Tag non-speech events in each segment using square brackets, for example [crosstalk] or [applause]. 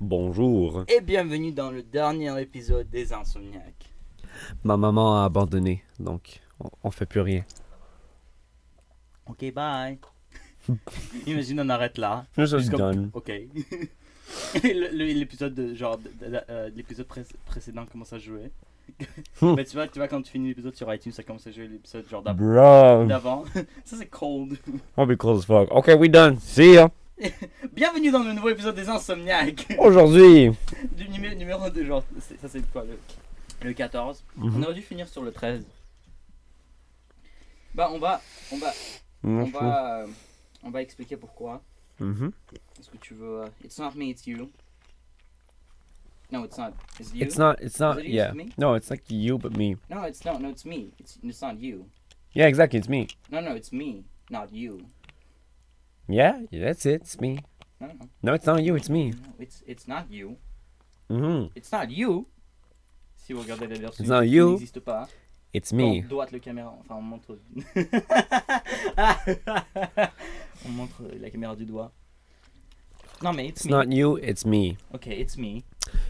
Bonjour. Et bienvenue dans le dernier épisode des Insomniaques. Ma maman a abandonné, donc on, on fait plus rien. Ok, bye. [laughs] Imagine, on arrête là. Je suis done. Ok. [laughs] L'épisode de genre de- de- euh, l'épisode pré- précédent commence à jouer. Hmm. Mais tu vois, tu vois quand tu finis l'épisode sur iTunes, ça commence à jouer l'épisode genre d'avant. [laughs] ça c'est cold. I'll be cool as fuck. Okay, we done. See ya. [laughs] Bienvenue dans le nouveau épisode des Insomniaques. [laughs] Aujourd'hui. du numéro, numéro de genre. c'est- Ça c'est quoi le, le 14. On Mhm. aurait dû finir sur le 13. Bah on va on va on va euh, on va expliquer pourquoi. Mhm. Est-ce que tu veux euh, It's not me, it's you. No, it's not. It's you. It's not. It's not. It Yeah. No, it's not you, but me. No, it's not. No, it's me. It's it's not you. Yeah, exactly. It's me. No, no, it's me, not you. Yeah, that's it. It's me. No, no, No, it's not you. It's me. no it's it's not you. Mhm. It's not you. Si vous regardez la version It's not qui you. n'existe pas. It's On me. droite le caméra, enfin on montre. [laughs] on montre la caméra du doigt. Non mais it's It's me. not you. It's me. Ok, it's me.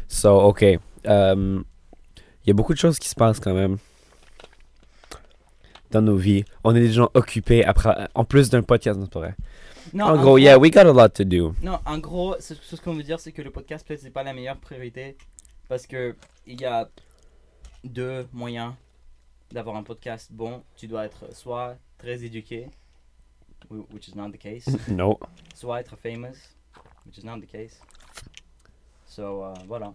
So, okay. Um, Il y a beaucoup de choses qui se passent quand même dans nos vies. On est des gens occupés après, en plus d'un podcast, c'est vrai. Non, en gros, yeah, we got a lot to do. Non, en gros, ce, ce qu'on veut dire, c'est que le podcast, peut-être, c'est pas la meilleure priorité. Parce que il y a deux moyens d'avoir un podcast bon. Tu dois être soit très éduqué, wh- which is not the case, [laughs] No. soit être famous, which is not the case. So, euh, voilà.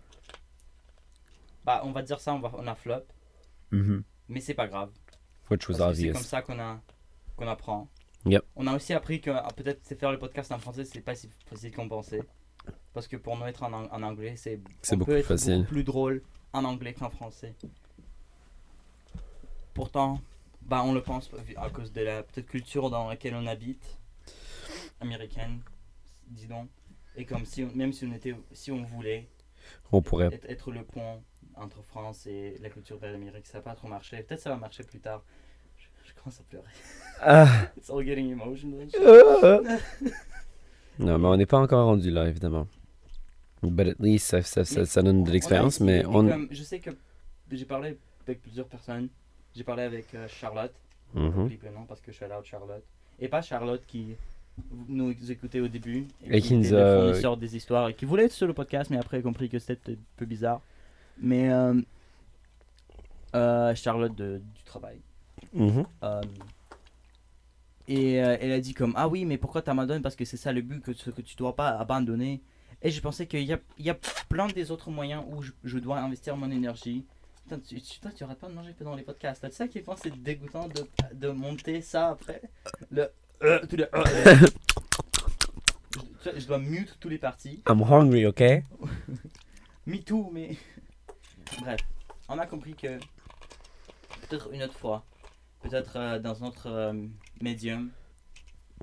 Bah, on va dire ça, on, va, on a flop, Mhm. mais c'est pas grave. Which was que c'est obvious. comme ça qu'on a qu'on apprend. Yep. On a aussi appris que ah, peut-être faire le podcast en français, c'est pas si facile qu'on pensait. Parce que pour nous être en, ang- en anglais, c'est beaucoup peut plus être facile. beaucoup plus drôle en anglais qu'en français. Pourtant, bah on le pense à cause de la peut-être culture dans laquelle on habite, américaine, dis donc. Et comme si on- même si on était si on voulait On pourrait. être, être le pont entre France et la culture de l'Amérique, ça n'a pas trop marché. Peut-être ça va marcher plus tard. Commence à pleurer. Ah. [laughs] It's all getting emotional. non, mais on n'est pas encore rendu là, évidemment. But at least, ça, ça, ça, ça donne de l'expérience, mais et on. comme- je sais que j'ai parlé avec plusieurs personnes. J'ai parlé avec euh, Charlotte. Le nom parce que je suis allé out Charlotte. Et pas Charlotte qui nous écoutait au début. Et qui nous a- fournisseur des histoires et qui voulait être sur le podcast, mais après a compris que c'était un peu bizarre. Mais euh, euh, Charlotte de- du travail. Mhm. Euh, et euh, elle a dit comme ah oui mais pourquoi t'abandonnes parce que c'est ça le but que, tu- que tu dois pas abandonner. Et je pensais qu'il y a, il y a plein des autres moyens où je, je dois investir mon énergie. Putain, tu, toi tu arrêtes pas de manger pendant les podcasts. Tu sais à quel point c'est dégoûtant de, de monter ça après. Le euh, tout le, euh, le- je, je dois mute tous les parties. I'm hungry, okay? [laughs] me too mais bref. On a compris que peut-être une autre fois peut-être euh, dans un autre euh, médium.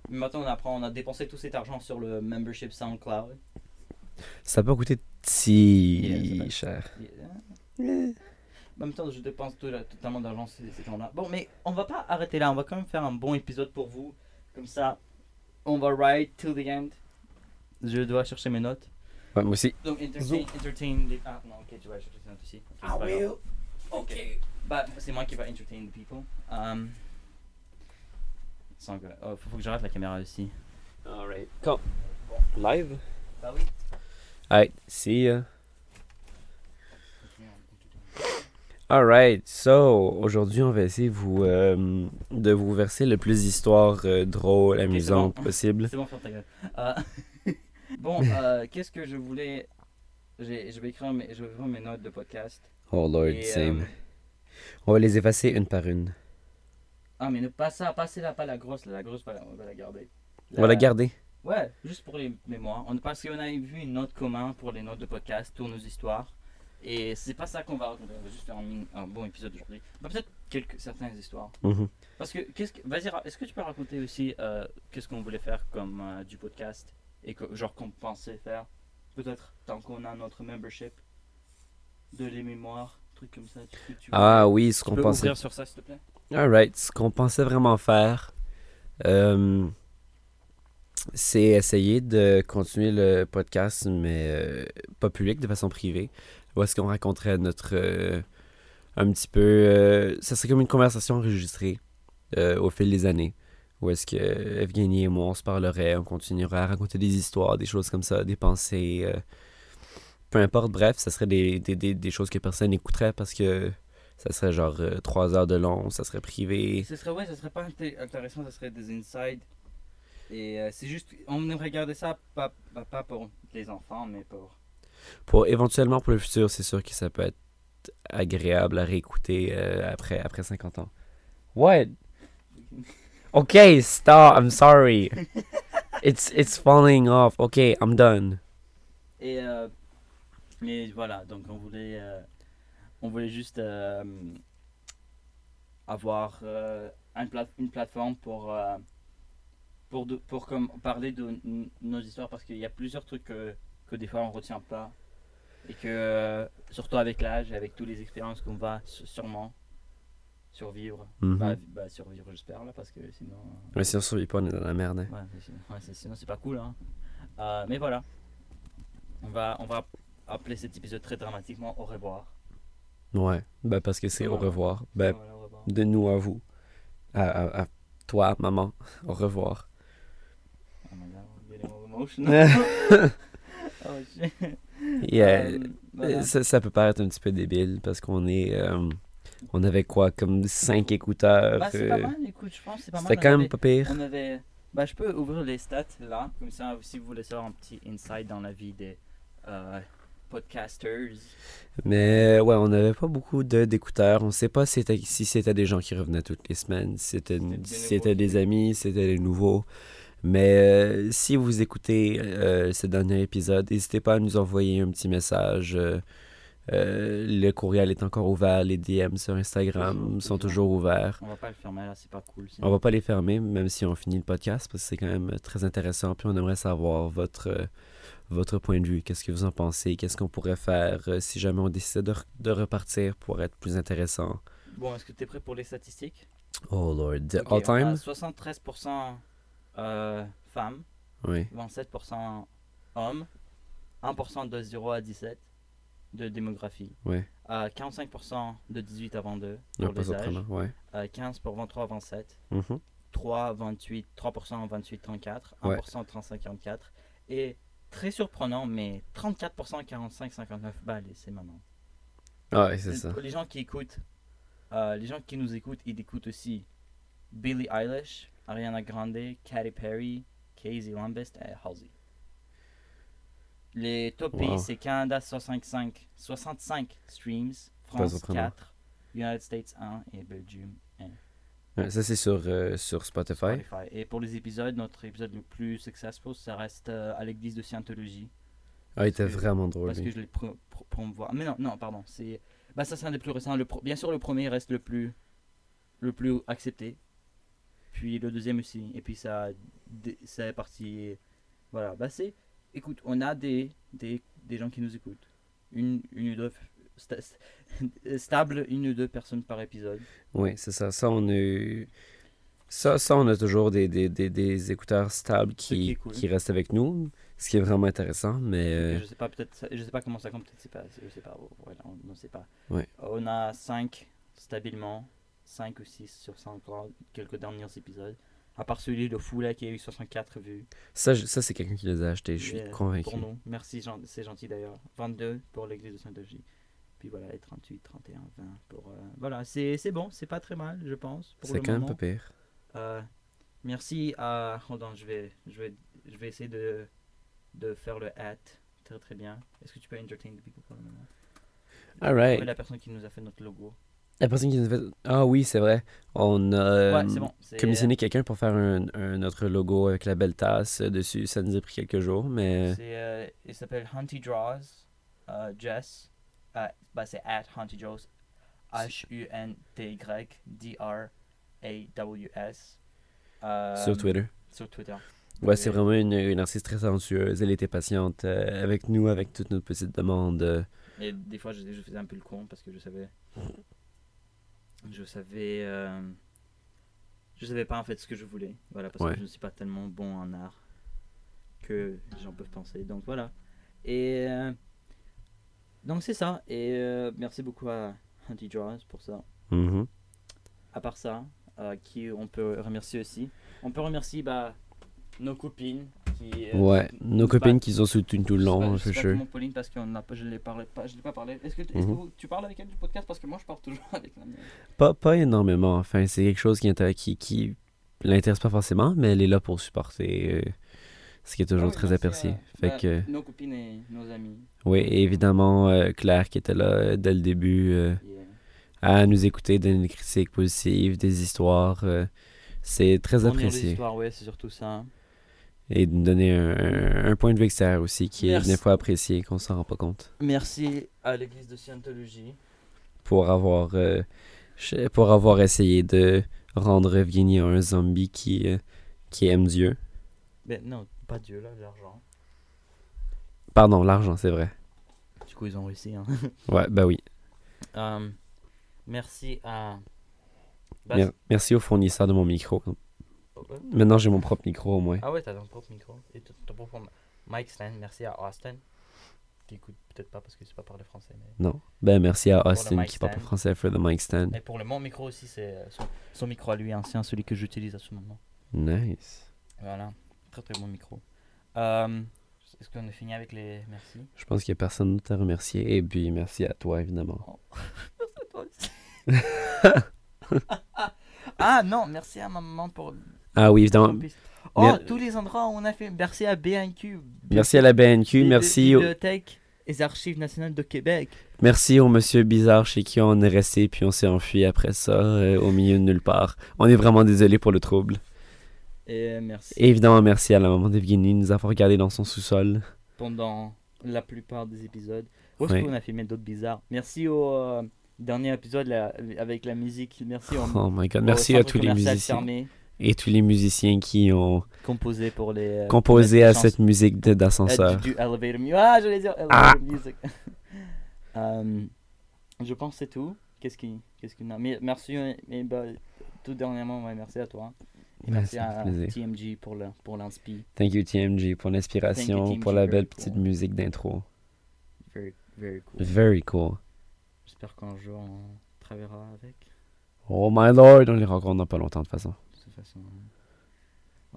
Mais maintenant on apprend on a dépensé tout cet argent sur le membership SoundCloud. Ça peut coûter si Yeah, ça- cher. Euh, en même temps je dépense tout, totalement d'argent ces, ces temps-là. Bon mais on va pas arrêter là. On va quand même faire un bon épisode pour vous. Comme ça on va ride till the end. Je dois chercher mes notes. Ouais, moi aussi. donc entertain, entertain les... ah non ok tu vas chercher tes notes aussi. Ok, c'est pas grave. Ok. Bah, c'est moi qui va entertain the people. Um, sans que... oh, faut, faut que j'arrête la caméra aussi. Alright. Come. Live? Bah oui. Alright, see ya. Alright, so aujourd'hui on va essayer vous, euh, de vous verser le plus d'histoires euh, drôles, c'est amusantes bon. possible. C'est bon, ferme ta gueule. Euh, [laughs] bon, euh, qu'est-ce que je voulais... Je vais écrire mes, je vais écrire mes notes de podcast. Oh lord, Et, same. On va les effacer une par une. Ah, mais ne pas ça, pas celle-là, pas la grosse. là, La grosse, pas la- on va la garder. On va la garder. Ouais, juste pour les mémoires. On, parce qu'on a vu une note commun pour les notes de podcast, pour nos histoires. Et c'est pas ça qu'on va raconter. On va juste faire un, bon épisode aujourd'hui. Bah, Peut-être quelques certaines histoires. Mhm. Parce que, qu'est-ce que vas-y, est-ce que tu peux raconter aussi euh, qu'est-ce qu'on voulait faire comme euh, du podcast et que, genre qu'on pensait faire Peut-être tant qu'on a notre membership de les mémoires, trucs comme ça. Tu, tu- Ah oui, ce qu'on pensait. ouvrir sur ça, s'il te plaît? Alright, ce qu'on pensait vraiment faire. euh, c'est essayer de continuer le podcast, mais euh, pas public, de façon privée. Où est-ce qu'on raconterait notre. euh, un petit peu. ça serait comme une conversation enregistrée au fil des années. Où est-ce que Evgeny et moi, on se parlerait, on continuerait à raconter des histoires, des choses comme ça, des pensées. Peu importe, bref, ça serait des, des, des, des choses que personne n'écouterait parce que ça serait genre euh, trois heures de long, ça serait privé. Ce serait, ouais, ça serait pas inté- intéressant, ça serait des insides. Et euh, c'est juste, on aimerait garder ça pas, pas, pas pour les enfants, mais pour. Pour éventuellement pour le futur, c'est sûr que ça peut être agréable à réécouter euh, après, après 50 ans. What? Ok, stop, I'm sorry. [laughs] It's, it's falling off. Ok, I'm done. Et euh, mais voilà, donc on voulait, euh, on voulait juste euh, avoir euh, un une plateforme pour pour de- pour comme parler de nos histoires parce qu'il y a plusieurs trucs que, que des fois on retient pas et que surtout avec l'âge, avec toutes les expériences qu'on va sûrement survivre, Mhm. bah, bah, survivre j'espère là parce que sinon. Mais si on survit pas, on est dans la merde. hein. Ouais, sinon, ouais, c'est- sinon c'est pas cool. Hein. Mais voilà. On va, on va appeler cet épisode très dramatiquement au revoir. Ouais, ben parce que c'est au revoir. Ben, Voilà, au revoir. de nous à vous. À, à- à toi, maman. [laughs] Au revoir. Oh my God, emotional. [laughs] [laughs] oh shit. Yeah. Euh, voilà. ça, ça peut paraître un petit peu débile parce qu'on est. euh, on avait quoi, comme 5 écouteurs. Bah, c'est pas euh, mal, écoute, je pense que c'est pas mal. C'était On quand même pas pire. On avait. Bah, je peux ouvrir les stats là, comme ça, si vous voulez savoir un petit insight dans la vie des euh, podcasters. Mais ouais, on n'avait pas beaucoup d'écouteurs. On sait pas si c'était si des gens qui revenaient toutes les semaines, si c'était des amis, si c'était des nouveaux. Mais euh, si vous écoutez euh, ce dernier épisode, n'hésitez pas à nous envoyer un petit message. euh, le courriel est encore ouvert, les DM sur Instagram Toujours, sont toujours. ouverts. On va pas le fermer là, c'est pas cool. sinon. On va pas les fermer, même si on finit le podcast, parce que c'est quand même très intéressant. Puis on aimerait savoir votre, votre point de vue. Qu'est-ce que vous en pensez? Qu'est-ce qu'on pourrait faire euh, si jamais on décidait de, re- de repartir pour être plus intéressant? Bon, est-ce que tu es prêt pour les statistiques? Oh lord. The Ok, all on a time? 73% euh, femmes, Oui. 27% hommes, 1% de 0 à 17 de démographie, Ouais. euh, 45% de 18 à 22 Non, pour les âges, surprenant. Ouais. euh, 15 pour 23 à 27, Mhm. 3 28, 3% 28 34, 1% 35 44 et très surprenant mais 34% 45 59 bah allez, c'est maintenant. Ah ouais, c'est ça. Les gens qui écoutent, euh, les gens qui nous écoutent, ils écoutent aussi Billie Eilish, Ariana Grande, Katy Perry, Casey Lambist et Halsey. Les top pays, Wow. c'est Canada 65, 65 streams, France surprenant. 4, United States 1 et Belgium 1. Ouais, ça, c'est sur, euh, sur Spotify. Spotify. Et pour les épisodes, notre épisode le plus successful, ça reste euh, à l'église de Scientologie. Ah, il était que- vraiment drôle. Parce que lui. je l'ai pro- pro- promouvoir. Mais non, non, pardon. C'est, bah ça c'est un des plus récents. Le Bien sûr, le premier reste le plus, le plus accepté. Puis le deuxième aussi. Et puis ça, ça est parti. Voilà. Bah c'est, écoute, on a des, des, des gens qui nous écoutent. Une, une ou deux, sta- [laughs] stable, une ou deux personnes par épisode. Oui, c'est ça. Ça, on a eu- Ça, ça, on a toujours des, des, des, des écouteurs stables qui qui, est cool. qui restent avec nous, ce qui est vraiment intéressant, mais... euh, Je sais pas, peut-être, je sais pas comment ça compte. Peut-être c'est pas, je sais pas. Voilà, on ne sait pas. Ouais. On a 5 stabilement, 5 ou 6 sur SoundCloud, quelques derniers épisodes. À part celui de Foula qui a eu 64 vues. Ça, je- ça c'est quelqu'un qui les a achetés, je suis convaincu. Pour nous. Merci, c'est gentil d'ailleurs. 22 pour l'église de Saint-Ogie. Puis voilà, et 38, 31, 20 pour. euh, Voilà, c'est bon, c'est pas très mal, je pense. C'est quand même pas pire. Euh, merci à. Hold on, je vais, je vais, je vais essayer de, de faire le hat très très bien. Est-ce que tu peux entertain the people pour le moment? Alright. Oui, la personne qui nous a fait notre logo. La personne qui nous a fait... Ah oui, c'est vrai. On a ouais, bon. commissionné quelqu'un pour faire un, un autre logo avec la belle tasse dessus. Ça nous a pris quelques jours, mais... Euh, il s'appelle Hunty Draws, euh, Jess. Euh, bah, c'est at Hunty Draws. H-U-N-T-Y-D-R-A-W-S. Euh, Sur Twitter. Sur Twitter. Ouais, c'est vraiment une, une artiste très talentueuse. Elle était patiente euh, avec nous, avec toutes nos petites demandes. Et des fois, je, je faisais un peu le con parce que je savais. Je savais. euh, je savais pas en fait ce que je voulais. Voilà, parce Ouais. que je ne suis pas tellement bon en art. que les gens peuvent penser. Donc voilà. Et euh, donc c'est ça. Et euh, merci beaucoup à Hunty Draws pour ça. Mhm. À part ça, euh, qui on peut remercier aussi. On peut remercier bah, nos copines. Qui, euh, Ouais, nos copines qui ont soutenu tout le long, je c'est sûr. Pauline parce pas, je l'ai parlé, pas, je l'ai pas parlé. Est-ce que, que Mhm. vous- tu parles avec elle du podcast? Parce que moi je parle toujours [laughs] avec la mienne. Pas, pas énormément, enfin, c'est quelque chose qui, qui, qui l'intéresse pas forcément, mais elle est là pour supporter, euh, ce qui est toujours Ah oui, très apprécié. à- Fait bah, que, nos copines et nos amis. oui, et évidemment, euh, Claire qui était là euh, dès le début, euh, Yeah. à nous écouter, donner des critiques positives, des histoires, euh, c'est très des apprécié. histoires, ouais, c'est surtout ça. Et de nous donner un, un- un point de vue extérieur aussi, qui Merci. est des fois apprécié, qu'on s'en rend pas compte. Merci à l'église de Scientologie. Pour avoir, euh, pour avoir essayé de rendre Evgeny un zombie qui, euh, qui aime Dieu. Ben non, pas Dieu là, l'argent. Pardon, l'argent, c'est vrai. Du coup, ils ont réussi. Hein. [laughs] Ouais, bah oui. Euh, merci à. Mer- merci au fournisseur de mon micro. ouais. Maintenant, j'ai mon propre micro au moins. Ah ouais, t'as ton propre micro. Et ton propre mic stand. Merci à Austin. Qui écoute peut-être pas parce que c'est pas parler français. Mais... Non. Ben, merci à Austin qui parle pas français for the mic stand. Et pour le mon micro aussi, c'est euh, son, son micro à lui ancien, celui que j'utilise à ce moment. Nice. Voilà. Très très bon micro. Euh, Est-ce qu'on a fini avec les merci? Je pense qu'il y a personne d'autre à remercier. Et puis, merci à toi, évidemment. [laughs] [laughs] ah non, merci à ma maman pour. Ah oui, évidemment. Oh, Mer- tous les endroits où on a fait. Merci à BNQ. Merci à la BNQ. Merci au, Bibliothèque et Archives nationales de Québec. merci au monsieur bizarre chez qui on est resté. Puis, on s'est enfui après ça, euh, au milieu de nulle part. On est vraiment désolé pour le trouble. Et merci Et évidemment, merci à la maman d'Evgeny de nous avoir regardé dans son sous-sol. pendant la plupart des épisodes. Où est-ce Ouais. qu'on a filmé d'autres bizarres? Merci au euh, dernier épisode là, avec la musique. Merci Oh my god. Merci à tous les musiciens. fermé, Et tous les musiciens qui ont composé pour les. euh, composé les à chansons- cette musique de- euh, d'ascenseur. du, du elevator music. Ah, j'allais dire elevator Ah. music. [laughs] Euh, je pense que c'est tout. Qu'est-ce qui, qu'est-ce qu'on a Mais Merci, mais bah, tout dernièrement, ouais, merci à toi. Merci à plaisir. TMG pour le pour. Thank you TMG pour l'inspiration, pour la belle cool. petite musique d'intro. Very, very cool. Very cool. J'espère qu'un jour on travaillera avec. Oh my lord, on les rencontre dans pas longtemps de toute façon. De toute façon.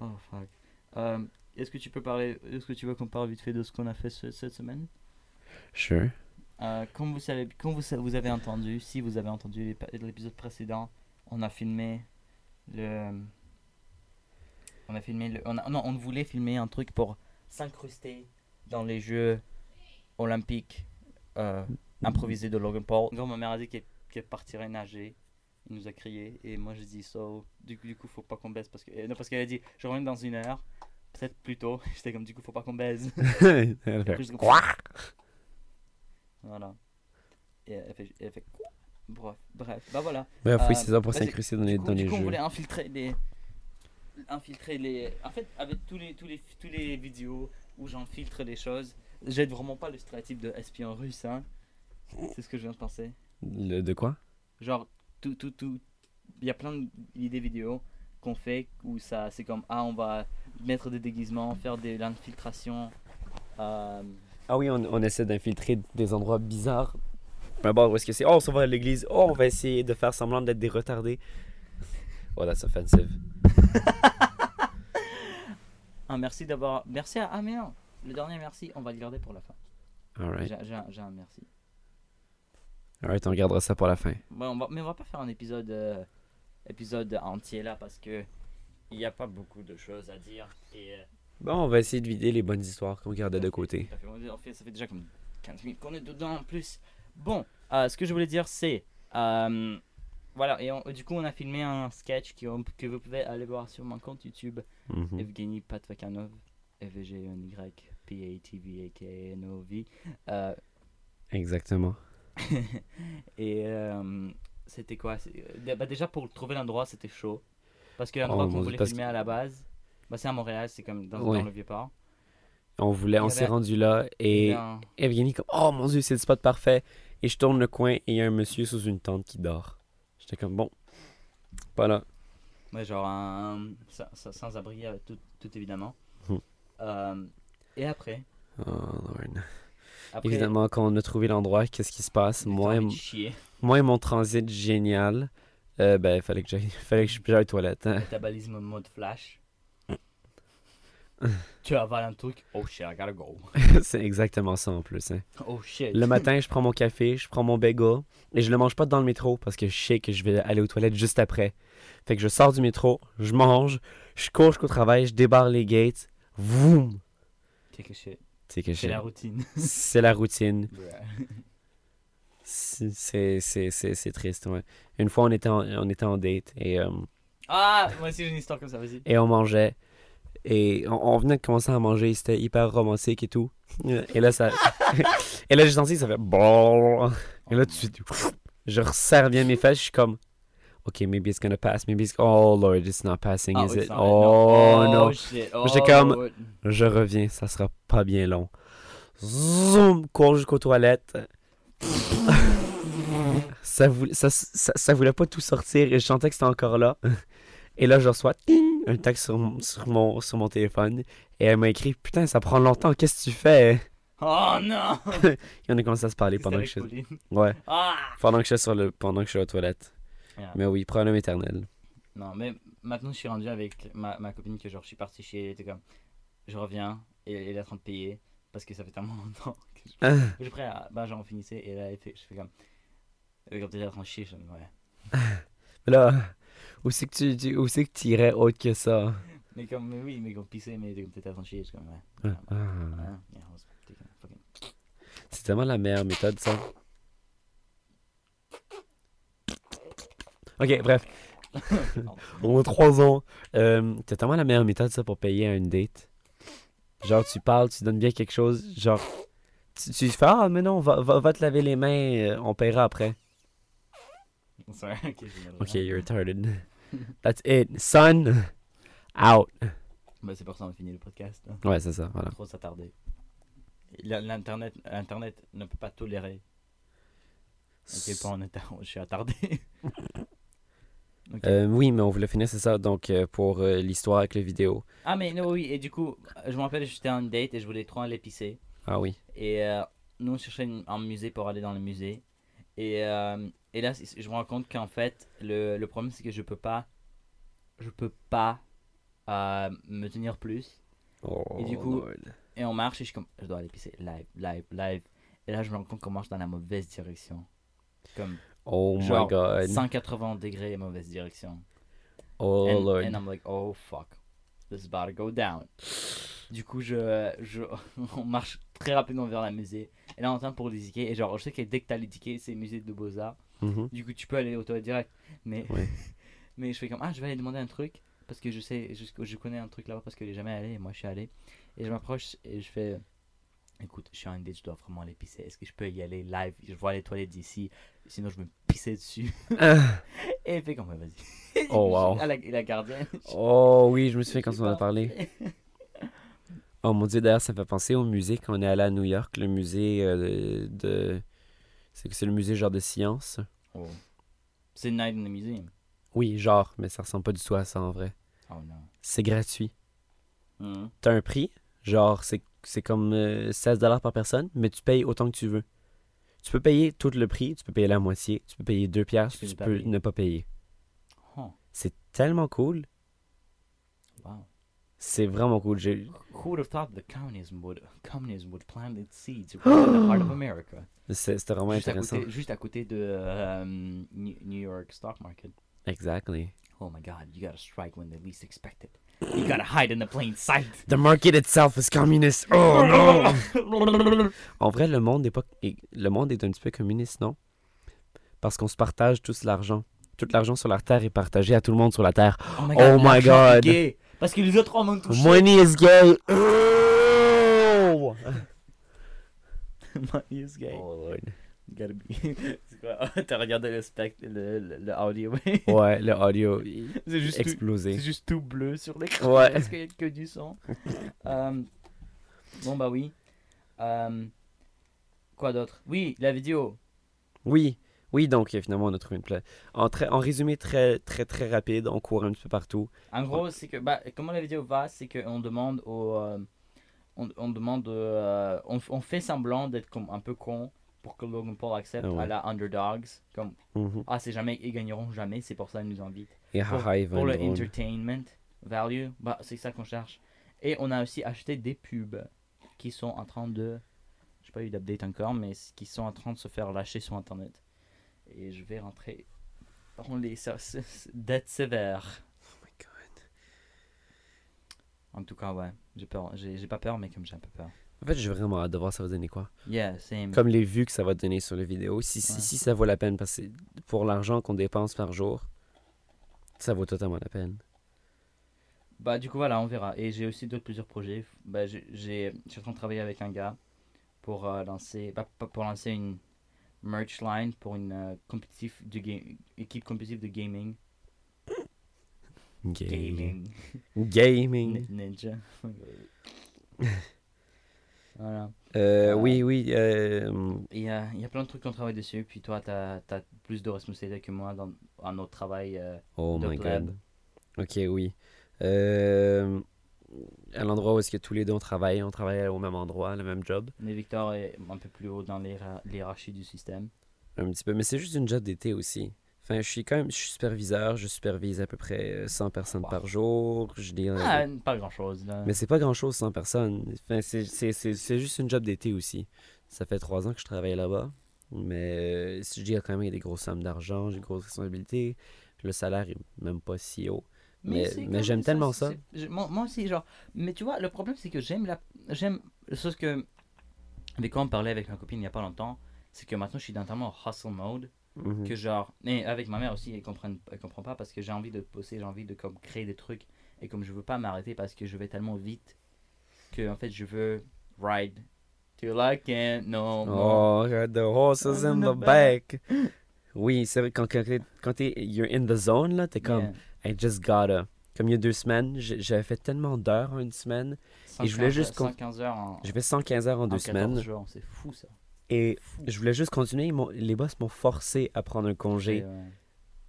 Oh fuck. Euh, est-ce que tu peux parler, est-ce que tu veux qu'on parle vite fait de ce qu'on a fait ce- cette semaine? Sure. Euh, Comme vous savez, comme vous, avez entendu, si vous avez entendu l'épisode précédent, on a filmé le, on a filmé le, on a- non, on voulait filmer un truc pour s'incruster dans les Jeux olympiques euh, improvisés de Logan Paul. Quand ma mère a dit qu'elle qu'elle partirait nager, il nous a crié et moi j'ai dit so. Du coup, du coup, faut pas qu'on baisse parce que euh, non parce qu'elle a dit je reviens dans une heure, peut-être plus tôt. [laughs] J'étais comme du coup faut pas qu'on baise. [laughs] Quoi? Voilà. Et elle fait, elle fait quoi? Bref, bref, bah voilà. Bref, oui, Euh, c'est ça pour vas-y. s'incruster dans les, dans du les coup, on jeux. voulait infiltrer les, infiltrer les. En fait, avec tous les, tous les, tous les vidéos où j'infiltre les choses, j'aide vraiment pas le stéréotype de espion russe, hein. C'est ce que je viens de penser. Le- de quoi? Genre, tout, tout, tout. Il y a plein d'idées vidéos qu'on fait où ça, c'est comme ah, on va mettre des déguisements, faire de l'infiltration. Euh, Ah oui, on, on essaie d'infiltrer des endroits bizarres. Peu importe où est-ce que c'est. Oh, on s'en va à l'église. Oh, on va essayer de faire semblant d'être des retardés. Oh, that's offensive. Ah, merci d'avoir. Merci à. Ah, mais non, le dernier merci, on va le garder pour la fin. Alright. J'ai un, un merci. Alright, on gardera ça pour la fin. Ouais, on va, mais on va pas faire un épisode, euh, épisode entier là parce que il n'y a pas beaucoup de choses à dire. Et, euh, Bon, on va essayer de vider les bonnes histoires qu'on gardait de côté. ça fait, on fait- ça fait déjà comme 15 minutes qu'on est dedans en plus. Bon, euh, ce que je voulais dire c'est. Voilà, et on- du coup, on a filmé un sketch qui, que vous pouvez aller voir sur mon compte YouTube, Mhm. Evgeny Patvakanov, E F-V-G-N-Y, P-A-T-V-A-K-N-O-V. Euh, Exactement. [laughs] Et euh, c'était quoi? Euh, bah, Déjà pour trouver l'endroit, c'était chaud. Parce que l'endroit Oh, qu'on voulait filmer à la base, bah, c'est à Montréal, c'est comme dans, Ouais. dans le Vieux-Port. On voulait, on avait- s'est rendu là et Evgeny comme oh mon dieu c'est le spot parfait et je tourne le coin et il y a un monsieur sous une tente qui dort. J'étais comme bon, pas là. Ouais, genre un, sans, sans- sans abri, euh, tout, tout évidemment. Hmm. Euh, et après, Oh, Lord. après Évidemment, quand on a trouvé l'endroit, qu'est-ce qui se passe? Moi, chier. moi et mon transit génial, euh, ben, fallait que j'aille, [laughs] fallait que j'aille aux toilettes. hein. Ta balise mode flash. [laughs] tu avales un truc. Oh shit, I gotta go. [laughs] C'est exactement ça en plus. hein. Oh shit. Le matin, je prends mon café, je prends mon bagel et je le mange pas dans le métro parce que je sais que je vais aller aux toilettes juste après. Fait que je sors du métro, je mange, je cours jusqu'au travail, je débarre les gates, voum! Take a shit. C'est que C'est la routine. [laughs] C'est la routine. C'est triste, ouais. Une fois, on était en, on était en date et, euh, ah, moi aussi j'ai une histoire comme ça, vas-y. et on mangeait. Et on, on venait de commencer à manger, c'était hyper romantique et tout. Et là, ça. [laughs] et là, j'ai senti que ça fait. Et là, tout de suite, je resserre bien mes fesses, je suis comme. Ok, maybe it's gonna pass, maybe it's. Oh Lord, it's not passing, Ah is oui, it? Oh non. no. Oh shit. J'étais Oh, comme-. Je reviens, ça sera pas bien long. Zoom, cours jusqu'aux toilettes. [laughs] ça, voulait, ça, ça, ça voulait pas tout sortir et je sentais que c'était encore là. Et là, je reçois ting, un texte sur, mon- sur, mon, sur mon téléphone. Et elle m'a écrit Putain, ça prend longtemps, qu'est-ce que tu fais? Oh non. [laughs] Et on a commencé à se parler pendant que, je, ouais, Ah. pendant que je suis sur le, pendant que je suis aux toilettes. Yeah. Mais oui, problème éternel. Non, mais maintenant je suis rendu avec ma, ma copine que genre je suis parti chez elle, était comme je reviens et elle est en train de payer parce que ça fait tellement [laughs] longtemps que je, Ah, je suis prêt à bah genre on finissait et là elle fait, je fais comme elle est en train de chier, je dis ouais. [laughs] là, où c'est que tu, où c'est que tu irais autre que ça Mais comme mais oui, mais comme pisser mais t'es comme chier, je suis comme ouais. Ah, ah. On a fucking- C'est tellement la meilleure méthode, ça. Ok, bref. [laughs] Au moins trois ans. Euh, c'est tellement la meilleure méthode, ça, pour payer une date. Genre, tu parles, tu donnes bien quelque chose. Genre, tu, tu fais Ah, mais non, va, va, va te laver les mains, euh, on paiera après. [laughs] Sorry, ok, je vais Ok, you're retarded. [laughs] That's it. Son, out. Bah c'est pour ça qu'on finit le podcast. hein. Ouais, c'est ça, voilà. Trop s'attarder. L'internet internet ne peut pas tolérer à quel point on est, je suis attardé. [laughs] Ok. Euh, oui, mais on voulait finir, c'est ça. Donc, euh, pour euh, l'histoire avec les vidéos. Ah mais non oui et du coup je me rappelle j'étais en date et je voulais trop aller pisser Ah oui. et euh, nous on cherchait une- un musée pour aller dans le musée et, euh, et là je me rends compte qu'en fait le, le problème c'est que je peux pas je peux pas euh, me tenir plus Oh, Et du coup- Lord. et on marche et je suis comme je dois aller pisser live live live et là je me rends compte qu'on marche dans la mauvaise direction comme Oh my genre god. 180 degrés mauvaise direction Oh and, lord. and I'm like, oh fuck, this is about to go down. Du coup, je, je, [laughs] on marche très rapidement vers la musée. Et là, on attend pour les tickets. Et genre, je sais que dès que t'as les tickets, c'est musée de Beaux-Arts. Mhm. Du coup, tu peux aller au toilette direct. Mais, Ouais. [laughs] mais je fais comme, ah, je vais aller demander un truc. Parce que je sais, je, je connais un truc là-bas parce que j'ai jamais allé. Et moi, je suis allé. Et je m'approche et je fais, écoute, je suis en date, je dois vraiment aller pisser. Est-ce que je peux y aller live? Je vois les toilettes d'ici. Sinon, je vais me pisser dessus. Ah. [laughs] Et il fait comme, ouais, vas-y. Oh, [laughs] wow. À la, la gardienne. Oh oui, je me souviens quand on en a parlé. Oh mon dieu, d'ailleurs, ça me fait penser au musée quand on est allé à New York, le musée euh, de. C'est c'est le musée genre de science. Oh. C'est Night in the Museum. Oui, genre, mais ça ressemble pas du tout à ça en vrai. Oh non. C'est gratuit. Mhm. T'as un prix, genre, c'est c'est comme euh, 16$ par personne, mais tu payes autant que tu veux. Tu peux payer tout le prix, tu peux payer la moitié, tu peux payer 2 piastres, Tu peux tu ne pas peux payer. ne pas payer. Oh. C'est tellement cool. Wow. C'est vraiment cool. J'ai- Who would have thought that communism would communism would plant its seeds right in the heart of America? [gasps] c'est- C'était vraiment Juste à, intéressant. côté, juste à côté de euh, New York stock market. Exactly. Oh my God! You gotta strike when they least expect it. You gotta hide in the plain sight. [laughs] The market itself is communist. Oh non! [laughs] En vrai, le monde est pas le monde est un petit peu communiste, non? Parce qu'on se partage tous l'argent. Tout l'argent sur la terre est partagé à tout le monde sur la terre. Oh my Oh my God. Parce que les autres hommes ont touché. Money is gay. Oh! Money is gay. Oh, Lord. Gotta be. [laughs] C'est quoi? T'as regardé le spect, le, le, le audio. [laughs] Ouais, le audio [laughs] C'est juste, tout, explosé. c'est juste tout bleu sur l'écran. Ouais. Parce qu'il n'y a que du son. Euh, bon, bah oui. Euh, quoi d'autre? Oui, la vidéo. Oui, oui, donc finalement on a trouvé une place. En, très, en résumé très très très rapide, on court un petit peu partout. En gros, c'est que. Bah, comment la vidéo va, c'est qu'on demande aux, euh, on, on demande, euh, on, on fait semblant d'être comme un peu con pour que Logan Paul accepte Ah ouais. à la underdogs. Comme, Mhm. ah, c'est jamais, ils gagneront jamais, c'est pour ça qu'ils nous invitent. Et Pour, pour le entertainment value, bah, c'est ça qu'on cherche. Et on a aussi acheté des pubs qui sont en train de. J'ai pas eu d'update encore, mais qui sont en train de se faire lâcher sur internet. Et je vais rentrer dans les ser- s- s- dettes sévères. Oh my god. En tout cas, ouais, j'ai peur. J'ai pas peur, mais comme j'ai un peu peur. En fait, j'ai vraiment hâte de voir ça va donner quoi. Yeah, same. Comme les vues que ça va donner sur les vidéos. Si, si, Ouais. si ça vaut la peine, parce que pour l'argent qu'on dépense par jour, ça vaut totalement la peine. Bah, du coup, voilà, on verra. Et j'ai aussi d'autres plusieurs projets. Bah, j'ai, je suis en train de travailler avec un gars pour euh, lancer, bah, pour lancer une merch line pour une euh, compétitif de ga- équipe compétitive de gaming. Gaming. Gaming. Gaming. Ni- Ninja. [laughs] voilà. Euh, Euh, oui, oui. euh, Il y a, y a plein de trucs qu'on travaille dessus. Puis toi, tu as, plus de responsabilités que moi dans, dans notre travail. euh, oh my pleb. god. Ok, oui. Euh, à l'endroit où est-ce que tous les deux on travaille, on travaille au même endroit, le même job. mais Victor est un peu plus haut dans l'hiéra- l'hiérarchie du système. Un petit peu. Mais c'est juste une job d'été aussi. Enfin, je suis quand même je suis superviseur, je supervise à peu près euh, 100 personnes Wow. par jour. Je dis, euh, Ah, pas grand chose. Là. Mais c'est pas grand chose 100 personnes. Enfin, c'est- juste une job d'été aussi. Ça fait trois ans que je travaille là-bas. Mais euh, si je dis quand même, il y a des grosses sommes d'argent, j'ai des grosses responsabilités. Le salaire est même pas si haut. Mais- mais j'aime tellement ça. Moi, moi aussi, genre. Mais tu vois, le problème, c'est que j'aime la. J'aime. Sauf que. Avec quoi on parlait avec ma copine il y a pas longtemps, c'est que maintenant je suis dans tellement hustle mode Mhm. que genre. Et avec ma mère aussi, elle comprend, elle comprend pas parce que j'ai envie de bosser, j'ai envie de comme créer des trucs. Et comme je veux pas m'arrêter parce que je vais tellement vite que en fait je veux ride till I can't no more. Oh, the horses in the [laughs] back. Oui, c'est vrai, quand, quand, quand t'es you're in the zone, là, t'es comme, Yeah. I just gotta. Comme il y a deux semaines, j'avais fait tellement d'heures en une semaine. Et je voulais 115 juste qu'on- 115 heures en, J'ai fait 115 heures en en deux 14 semaines. c'est fou ça. Et Fou. je voulais juste continuer. Les boss m'ont forcé à prendre un congé. Ouais.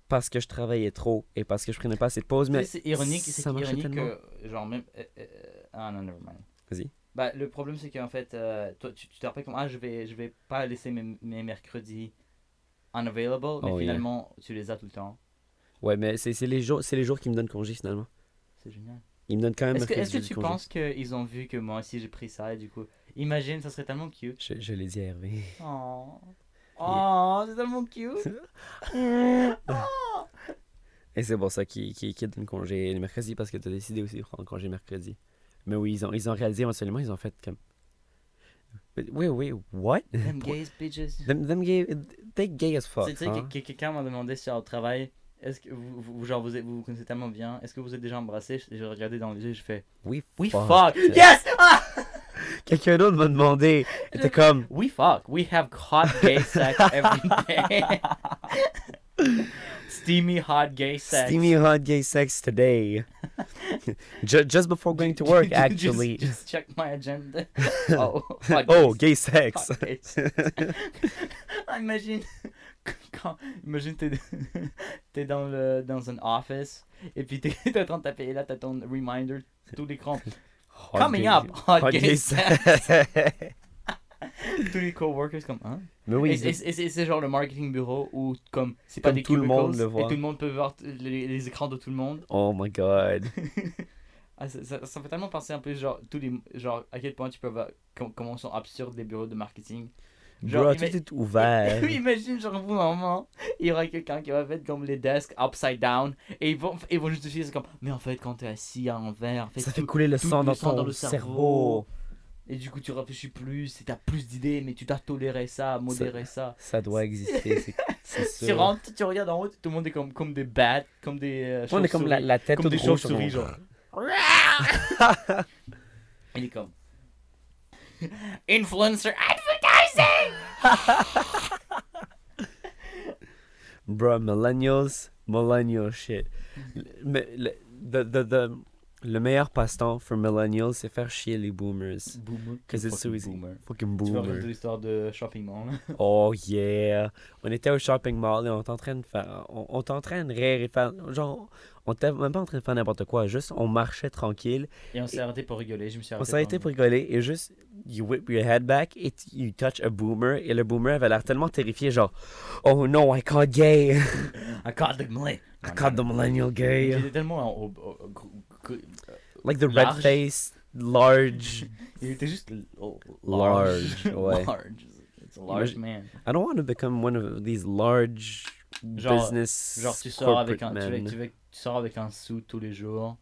parce que je travaillais trop et parce que je prenais pas assez de pauses. Mais c'est ironique, c'est ironique que, genre même, euh, euh, ah non, never mind. Vas-y. Bah, le problème c'est qu'en fait, euh, toi, tu, tu te rappelles comme, ah, je vais, je vais pas laisser mes, mes mercredis unavailable, mais Oh, yeah. finalement, tu les as tout le temps. Ouais, mais c'est les, jours, c'est les jours qui me donnent congé finalement. C'est génial. Ils me donnent quand même Est-ce que, tu congé. penses qu'ils ont vu que moi aussi j'ai pris ça et du coup, imagine, ça serait tellement cute. Je, je l'ai dit à Hervé. Oh, [laughs] oh c'est tellement cute. [laughs] Et c'est pour ça qu'ils qu'ils donnent congé le mercredi parce que tu as décidé aussi de prendre congé mercredi. Mais oui, ils ont, ils ont réalisé éventuellement, ils ont fait comme. Oui, oui, what? Them [laughs] gays bitches. Them, them gay, they gay as fuck. Tu sais, hein? que- que- quelqu'un m'a demandé sur le travail, est-ce que vous, vous, genre, vous, êtes- vous vous connaissez tellement bien, est-ce que vous êtes déjà embrassé? J'ai regardé dans les yeux, je fais, We we fuck. fuck. Yes! Ah! Quelqu'un d'autre m'a demandé. Il était comme. We fuck. We have hot gay sex every day. [laughs] Steamy hot gay sex. Steamy hot gay sex today. [laughs] Ju- just before going to work, Just- actually. Just, check my agenda. [laughs] Oh, oh, gay sex. Gay sex. Imagine, quand, imagine t'es, [laughs] t'es dans, le, dans un office et puis [laughs] t'es, en train de taper et là t'as ton reminder tout l'écran. [laughs] Coming up, hot, hot gay. Tous les coworkers comme hein? Mais oui, et, et- et c'est, c'est genre le marketing bureau où comme c'est pas des tout le monde le voit. et tout le monde peut voir les, les écrans de tout le monde. oh my god. Ah, ça, ça, fait tellement penser un peu genre tous les genre à quel point tu peux voir com- comment sont absurdes les bureaux de marketing. Genre, Bro, ima- tout est ouvert. [laughs] Imagine, genre, au moment, il y aura quelqu'un qui va faire comme les desks upside down et ils vont, ils vont justifier, c'est comme, mais en fait, quand t'es assis à l'envers, en fait, Ça fait couler le sang le dans sang ton dans le cerveau. cerveau. Et du coup, tu réfléchis plus, et t'as plus d'idées, mais tu dois tolérer ça, modérer ça. Ça doit exister, c'est- [laughs] c'est Tu sûr. rentres, tu regardes en haut, tout le monde est comme, comme des bats, comme des. euh, On est comme la, tête comme des chauves-souris, genre. [laughs] Il est comme. Influencer! Bro, millennials, millennial shit. Mais le- the, the, the, Le meilleur passe-temps for millennials, c'est faire chier les boomers. Boomer. Cause it's so easy. boomer. Fucking Tu veux boomer. l'histoire de shopping mall [laughs] Oh yeah! On était au shopping mall et on était en train de faire. On, on était en train de rire et faire. Genre, on était même pas en train de faire n'importe quoi, juste on marchait tranquille. Et on s'est arrêté pour rigoler. Je me suis On arrêté. s'est arrêté pour rigoler et juste. You whip your head back et you touch a boomer et le boomer avait l'air tellement terrifié, genre, oh no, I caught gay! [laughs] I caught the millennial. I caught the millennial gay! J'étais tellement au- au- au- gr- gr- Like the red Large. face, large. [laughs] Il était juste oh, Large, [laughs] ouais. large. It's a large man. I don't want to become one of these large Genre- business Genre tu sors avec un tu, tu, veux- tu sors avec un sou tous les jours.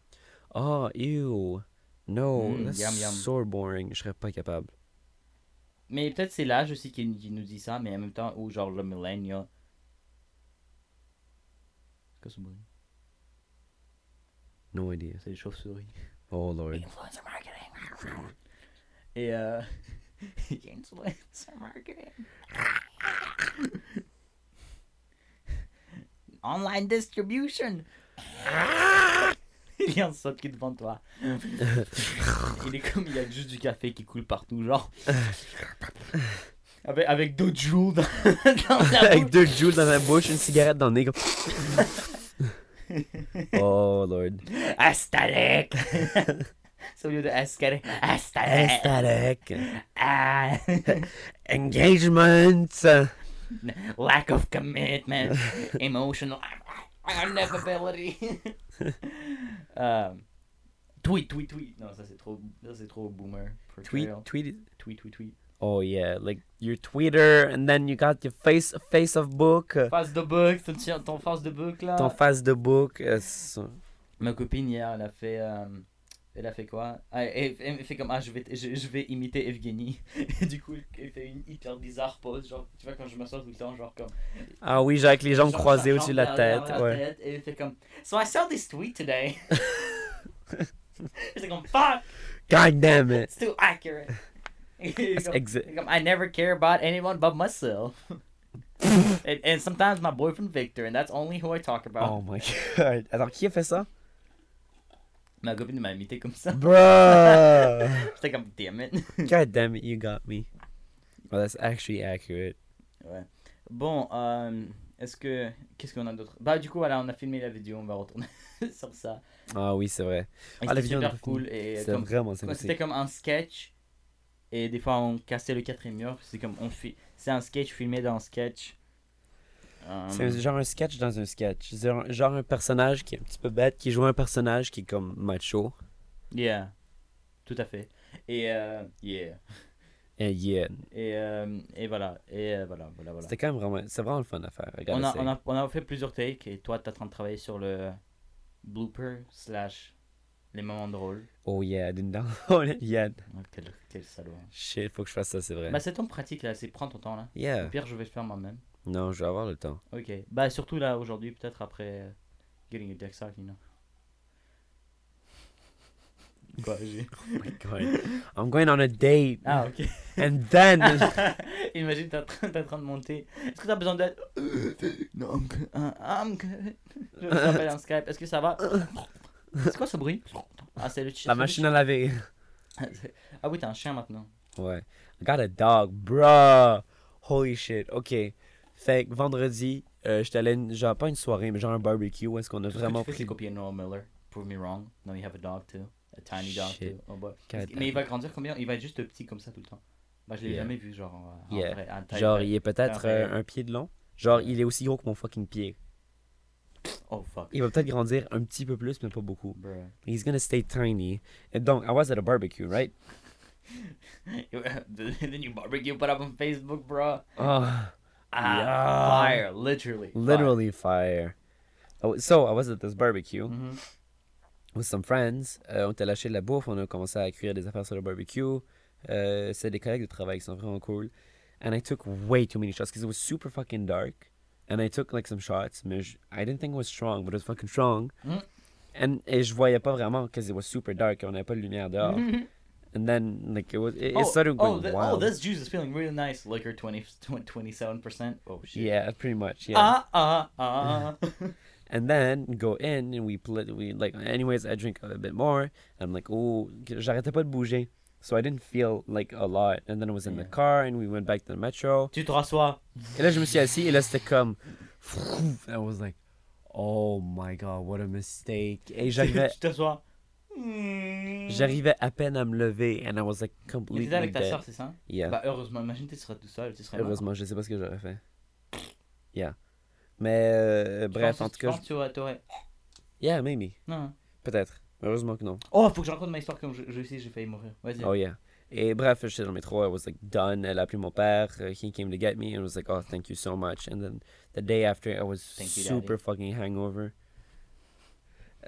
Oh, ew. No, Mm, that's yum, yum. so boring. Je serais pas capable. Mais peut-être c'est l'âge aussi qui, qui nous dit ça, mais en même temps ou genre le millennial. C'est quoi ce bruit? No idea. C'est les chauves-souris. Oh lord. Influencer marketing. Et euh. [laughs] Influencer marketing. Online distribution. [laughs] Il y a un saut qui est devant toi. il est comme il y a juste du café qui coule partout, genre. Avec, avec d'autres joues dans, [laughs] dans la Avec bouche. deux joules dans la bouche, une cigarette dans le nez. comme- [laughs] oh lord. Aesthetic. C'est au lieu de aesthetic. Aesthetic. Aesthetic. Ah. Engagement. [laughs] lack of commitment, emotional inevitability. [laughs] um, tweet, tweet, tweet. Non, ça c'est trop, ça c'est trop boomer. Tweet, portrayal. tweet. tweet, tweet, tweet. Oh yeah, like your Twitter, and then you got your face, face of book, Face de book, ton, ton face de book là. ton face de book. uh, so- Ma copine hier, elle a fait, euh, elle a fait quoi? Ah, elle, elle fait comme ah je vais, je, je vais imiter Evgeny. [laughs] Et du coup, elle fait une hyper bizarre pose, genre tu vois quand je m'assois tout le temps, genre comme. Ah oui, j'ai avec les jambes genre, croisées au-dessus de la tête. la Ouais. tête, et elle fait comme So I saw this tweet today. [laughs] [laughs] C'est comme fuck. God damn it. It's too accurate. That's Comme- exa- comme, I never care about anyone but myself. and, and sometimes my boyfriend Victor, and that's only who I talk about. Oh my god. Attends, qui a fait ça? Ma copine m'a imité comme ça. Bruh. [laughs] J'étais comme, damn it. [laughs] God damn it, you got me. Well, that's actually accurate. ouais. Bon, euh, est-ce que. Qu'est-ce qu'on a d'autre? Bah, du coup, voilà, on a filmé la vidéo, on va retourner [laughs] sur ça. Ah oui, c'est vrai. Ah, la c'était vidéo, super cool. Comme, vraiment C'était comme un sketch. Et des fois, on cassait le quatrième mur. C'est comme on fi- C'est un sketch filmé dans un sketch. Euh, C'est genre un sketch dans un sketch. Genre, genre un personnage qui est un petit peu bête, qui joue un personnage qui est comme macho. Yeah. Tout à fait. Et euh, yeah. Et yeah. Et, euh, et voilà. Et euh, voilà, voilà, voilà. C'était quand même vraiment, c'est vraiment le fun à faire. On a, on, a, on a fait plusieurs takes et toi, t'es en train de travailler sur le blooper slash les moments drôles. Oh yeah, didn't download it yet. Oh, quel, quel salaud. Shit, faut que je fasse ça, c'est vrai. Bah, c'est ton pratique là, c'est prends ton temps là. Au Yeah. pire, je vais le faire moi-même. Non, je vais avoir le temps. Ok. Bah, surtout là aujourd'hui, peut-être après euh, getting your deck sucked, you know. [laughs] Quoi, j'ai. Oh my god. I'm going on a date. Ah, ok. And then. [laughs] Imagine, t'es en train, t'es en train de monter. Est-ce que t'as besoin d'aide? Non, I'm good. Uh, I'm good. Je t'appelle en Skype. Est-ce que ça va? C'est quoi ce bruit? Ah, c'est le chien. la machine à laver. Ah oui, t'as un chien maintenant. Ouais. I got a dog, bruh. Holy shit. Ok. Fait que vendredi, euh, j'étais allé, une- genre pas une soirée, mais genre un barbecue où est-ce qu'on a vraiment pris. Noah Miller. Prove me wrong. No, you have a dog too. A tiny dog Shit. too. Oh boy. Mais il va grandir combien? Il va être juste petit comme ça tout le temps. Bah, je l'ai Yeah. jamais vu, genre. en- Yeah. vrai, en taille Genre, il est peut-être euh, un pied de long. Genre, il est aussi gros que mon fucking pied. Oh fuck. Il va peut-être grandir un petit peu plus, mais pas beaucoup. Bruh. He's gonna stay tiny. Donc, I was at a barbecue, right? [laughs] then you barbecue, put up on Facebook, bro. Oh, Ah, Yeah. fire, literally. literally fire. Oh, so, I was at this barbecue Mhm. with some friends. Euh, on était lâché de la bouffe, on a commencé à cuire des affaires sur le barbecue. Euh, c'est des collègues de travail qui sont vraiment cool. And I took way too many shots because it was super fucking dark. And I took like some shots, mais je- I didn't think it was strong, but it was fucking strong. Mm. And, et je voyais pas vraiment because it was super dark, on n'avait pas de lumière dehors. [laughs] And then, like, it was, it, it started oh, going oh, wild. this juice is feeling really nice. Liquor 20, 27%. Oh, shit. Yeah, pretty much, yeah. Ah, ah, ah. And then go in and we play. We like, anyways, I drink a bit more. I'm like, oh, j'arrêtais pas de bouger. So I didn't feel like a lot. And then I was in the car and we went back to the metro. Tu te rassois. Et là, je me suis assis et là, c'était comme. I was like, oh my god, what a mistake. Et [laughs] j'arrivais, tu t'assois. Hmm. j'arrivais à peine à me lever and I was like Et completely t'étais avec ta dead. soeur, c'est ça Yeah. Bah heureusement, imagine tu serais tout seul, tu serais mort. Heureusement, je sais pas ce que j'aurais fait. Yeah. Mais euh, Tu bref, penses- en tout tu cas, penses que tu aurais- t'aurais- je- yeah, maybe. Non. Peut-être. Heureusement que non. Oh, faut que je raconte ma histoire comme je, je sais, j'ai failli mourir. Vas-y. Oh yeah. Et bref, j'étais dans le métro, I was like done. Elle a appelé mon père. uh, he came to get me and was like, oh, thank you so much. And then the day after, I was Thank you, super fucking hangover.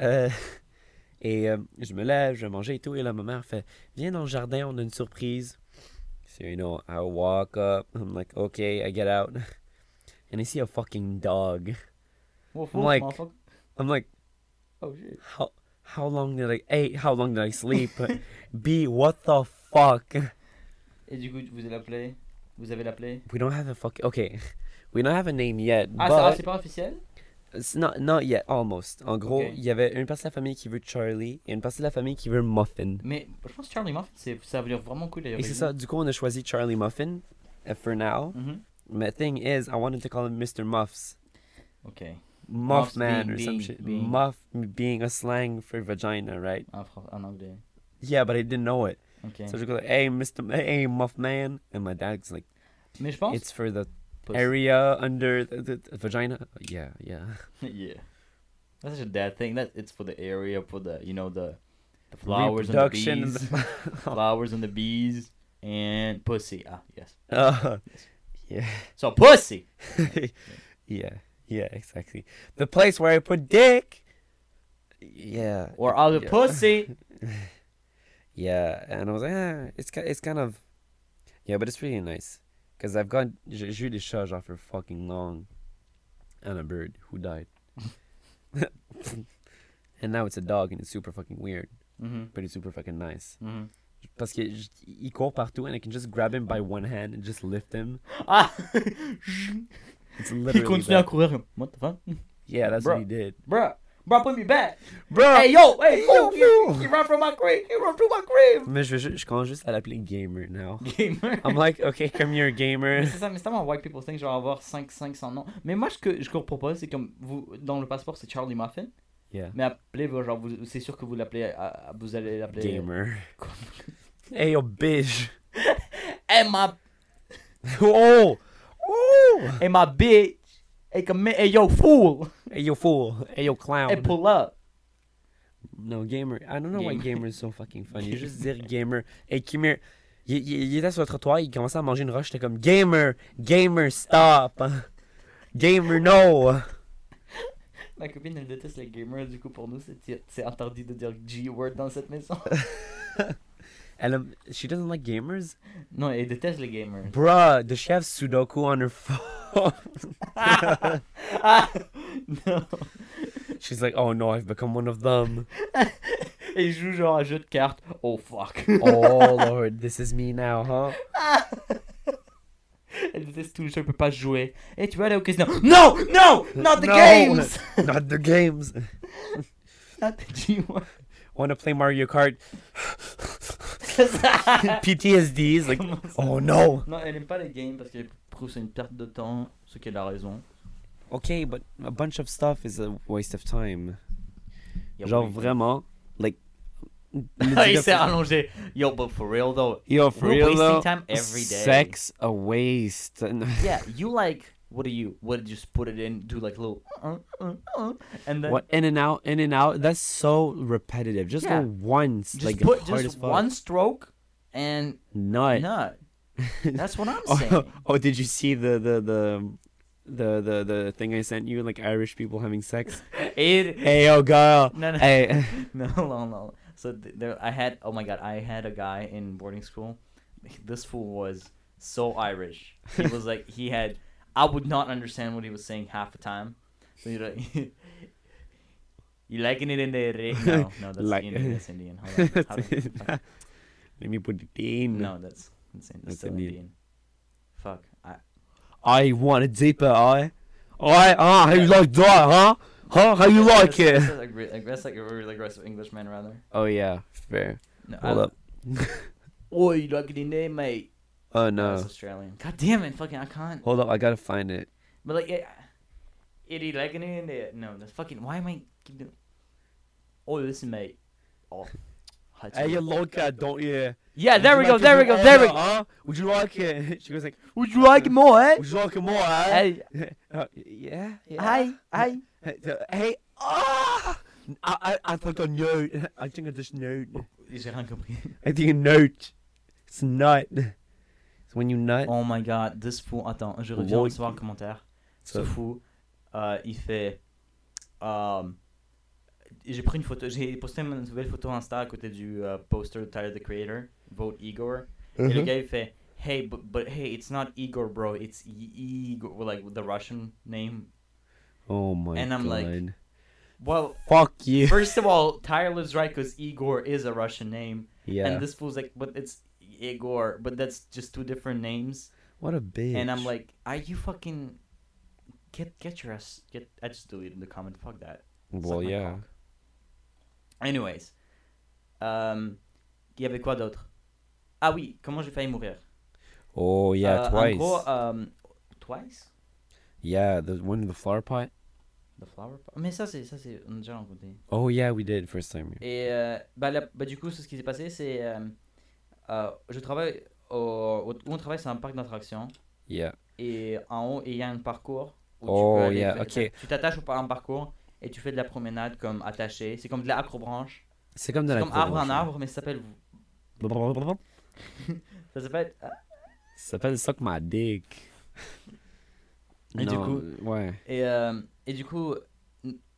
Euh, [laughs] et euh, je me lève, je vais manger et tout. Et là, ma mère fait, viens dans le jardin, on a une surprise. So, you know, I walk up. I'm like, okay, I get out. [laughs] And I see a fucking dog. Wolf, I'm like-. I'm like, Oh shit. how, how long did I, A, how long did I sleep? [laughs] B, what the fuck? Et du coup, vous allez l'appeler Vous avez l'appelé We don't have a fuck. Okay, we don't have a name yet, Ah, ça, but c'est pas officiel? Not not yet. Almost. En gros, Ok. il y avait une partie de la famille qui veut Charlie et une partie de la famille qui veut Muffin. Mais je pense que Charlie Muffin, c'est- ça veut dire vraiment cool d'ailleurs. Et c'est ça. Du coup, on a choisi Charlie Muffin uh, for now. Mhm. My thing is, I wanted to call him Mr. Muffs, Ok. Muff Muffs Man being- or some being- shit. being- Muff being a slang for vagina, right? En, en anglais. Yeah, but I didn't know it. Ok. So I go like, "Hey, Mr. M- Hey, Muff Man," and my dad's like, Mais je pense. "It's for the Pussy. area under the, the, the vagina." Yeah, yeah. [laughs] yeah. That's such a dad thing. That it's for the area, for the you know the the flowers and the Reproduction and bees, the- [laughs] [laughs] flowers and the bees, and pussy. Ah yes. Uh, yeah, So pussy. yeah, yeah, exactly. The place where I put dick. Yeah. Or other yeah. pussy. Yeah, and I was like, ah, it's it's kind of, yeah, but it's really nice, cause I've got j'ai eu des chats for fucking long, and a bird who died, [laughs] and now it's a dog and it's super fucking weird, Mhm. but it's super fucking nice. Mhm. Parce que j- il court partout and I can just grab him by one hand and just lift him. Ah. It's Il literally continue à that. courir. What the fuck? Yeah, that's Bruh. what he did. Bruh. Bruh, put me back. Bro. Hey yo, hey yo, fool, you, run from my crib. You run through my crib. Mais je, vais ju- je commence juste à l'appeler gamer now. Gamer. I'm like, okay, come here, gamer. Mais c'est ça, mais c'est tellement white people thing, genre avoir 5 500 noms. Mais moi, ce que je vous propose, c'est comme vous, dans le passeport, c'est Charlie Muffin. Yeah, Mais appelez, genre, vous- c'est sûr que vous l'appelez, vous allez l'appeler. gamer. [laughs] hey, yo, bitch. [laughs] Hey, ma, [laughs] Oh, oh. hey, my bitch. Hey, come here. Hey, yo, fool. Hey, yo, fool. Hey, yo, clown. Hey, pull up. No, gamer. I don't know why Gamer. is so fucking funny. [laughs] Juste dire gamer. Hey, come here. Il, il- il était sur le trottoir, il commençait à manger une roche. J'étais comme gamer, gamer, stop. [laughs] Gamer, no. [laughs] Ma copine, elle déteste les gamers, du coup, pour nous, c'est c'est interdit de dire G-word dans cette maison. Elle, aime- um, she doesn't like gamers. No, elle déteste les gamers. Bruh, does she have Sudoku on her [laughs] phone? non. [laughs] [laughs] She's like, oh no, I've become one of them. Et il joue genre un jeu de cartes. Oh fuck. Oh lord, this is me now, huh? Elle déteste tout elle peut pas jouer. Et tu veux aller au casino No! No! Not the No. games! Not the games. Not the G-word. Want to play Mario Kart? [laughs] PTSDs, like, oh no. Non, elle aime pas les games parce qu'elle trouve que c'est une perte de temps, ce qui est la raison. Okay, but a bunch of stuff is a waste of time. Genre vraiment, like. [laughs] il s'est allongé. Yo, but for real though. Yo, for We're real wasting though, time every day. sex a waste. Yeah, you like. What do you? What did you just put it in? Do like a little. Uh, uh, uh, and then what in and out, in and out. That's so repetitive. Just Yeah. go once, just like put just one stroke and nut. nut. [laughs] That's what I'm Oh, saying. oh, did you see the the the the the the thing I sent you? Like Irish people having sex. [laughs] It, hey, yo, girl. [laughs] no, no, Hey. no, no, no. So th- there, I had. Oh my god, I had a guy in boarding school. This fool was so Irish. He was like he had. I would not understand what he was saying half the time. So you're like, [laughs] you liking it in the ra- no, no, [laughs] that's Like- Indian. That's Indian. Hold on. [laughs] Let me put it in. no, that's insane. That's That's still Indian. Indian. Fuck. I, I want a deeper eye. I ah, how you like that, huh? Huh? How you like That's- it? That's like, like, that's like a really aggressive Englishman, rather. Oh yeah, fair. No, Hold I- up. Oh, you like it in there, mate? Oh No. no. That's Australian. God damn it, fucking, I can't. Hold up, I gotta find it. But like, yeah, it like it in there? No, that's fucking. Why am I? keep doing- Oh, listen, mate. Oh. Hey, you chocolate. loca, don't you? Yeah, Would there we go, there we go, there we go. Would you like it? [laughs] She goes like, Would you like it more, eh? Would you like it more? Huh? Hey, [laughs] Uh, yeah. yeah. hey, hey. Hey, Hey. Ah! I, I, I thought a note. I think I just note. J'ai rien compris. I think a note. It's nut. It's when you nut. Oh my god, this fou. Attends, je reviens recevoir un commentaire. Ce fou, euh, il fait. euh, j'ai pris une photo, j'ai posté une nouvelle photo Insta à côté du euh, poster de Tyler the Creator, Vote Igor. Et Uh-huh. le gars il fait Hey, but, but hey, it's not Igor, bro, it's Igor, like the Russian name. Oh my god. And I'm god. like- Well, Fuck you. first of all, Tyler's right because Igor is a Russian name. yeah. And this fool's like, but it's Igor, but that's just two different names. what a bitch. And I'm like, are you fucking get get your ass get? I just deleted the comment. Fuck that. Well, yeah. cock. Anyways, Um il y avait quoi d'autre Ah oui, comment j'ai failli mourir Oh yeah, Euh, twice. En gros, euh, twice. yeah, the one in the flower pot. The flower. pot. Mais ça c'est ça c'est on a déjà rencontré. Oh yeah, we did first time. Et euh, bah, là- bah, du coup, ce qui s'est passé, c'est euh, euh, je travaille au, où on travaille, c'est un parc d'attractions. Yeah. Et en haut, il y a un parcours. Où Oh, tu peux aller yeah. Tu t'attaches au un parcours et tu fais de la promenade comme attaché. C'est comme de la acrobranche. C'est comme de C'est la comme arbre en arbre, mais ça s'appelle. [laughs] Ça s'appelle. ah, Ça s'appelle Suck My Dick. Et du Non, coup- ouais. Et, euh, et du coup,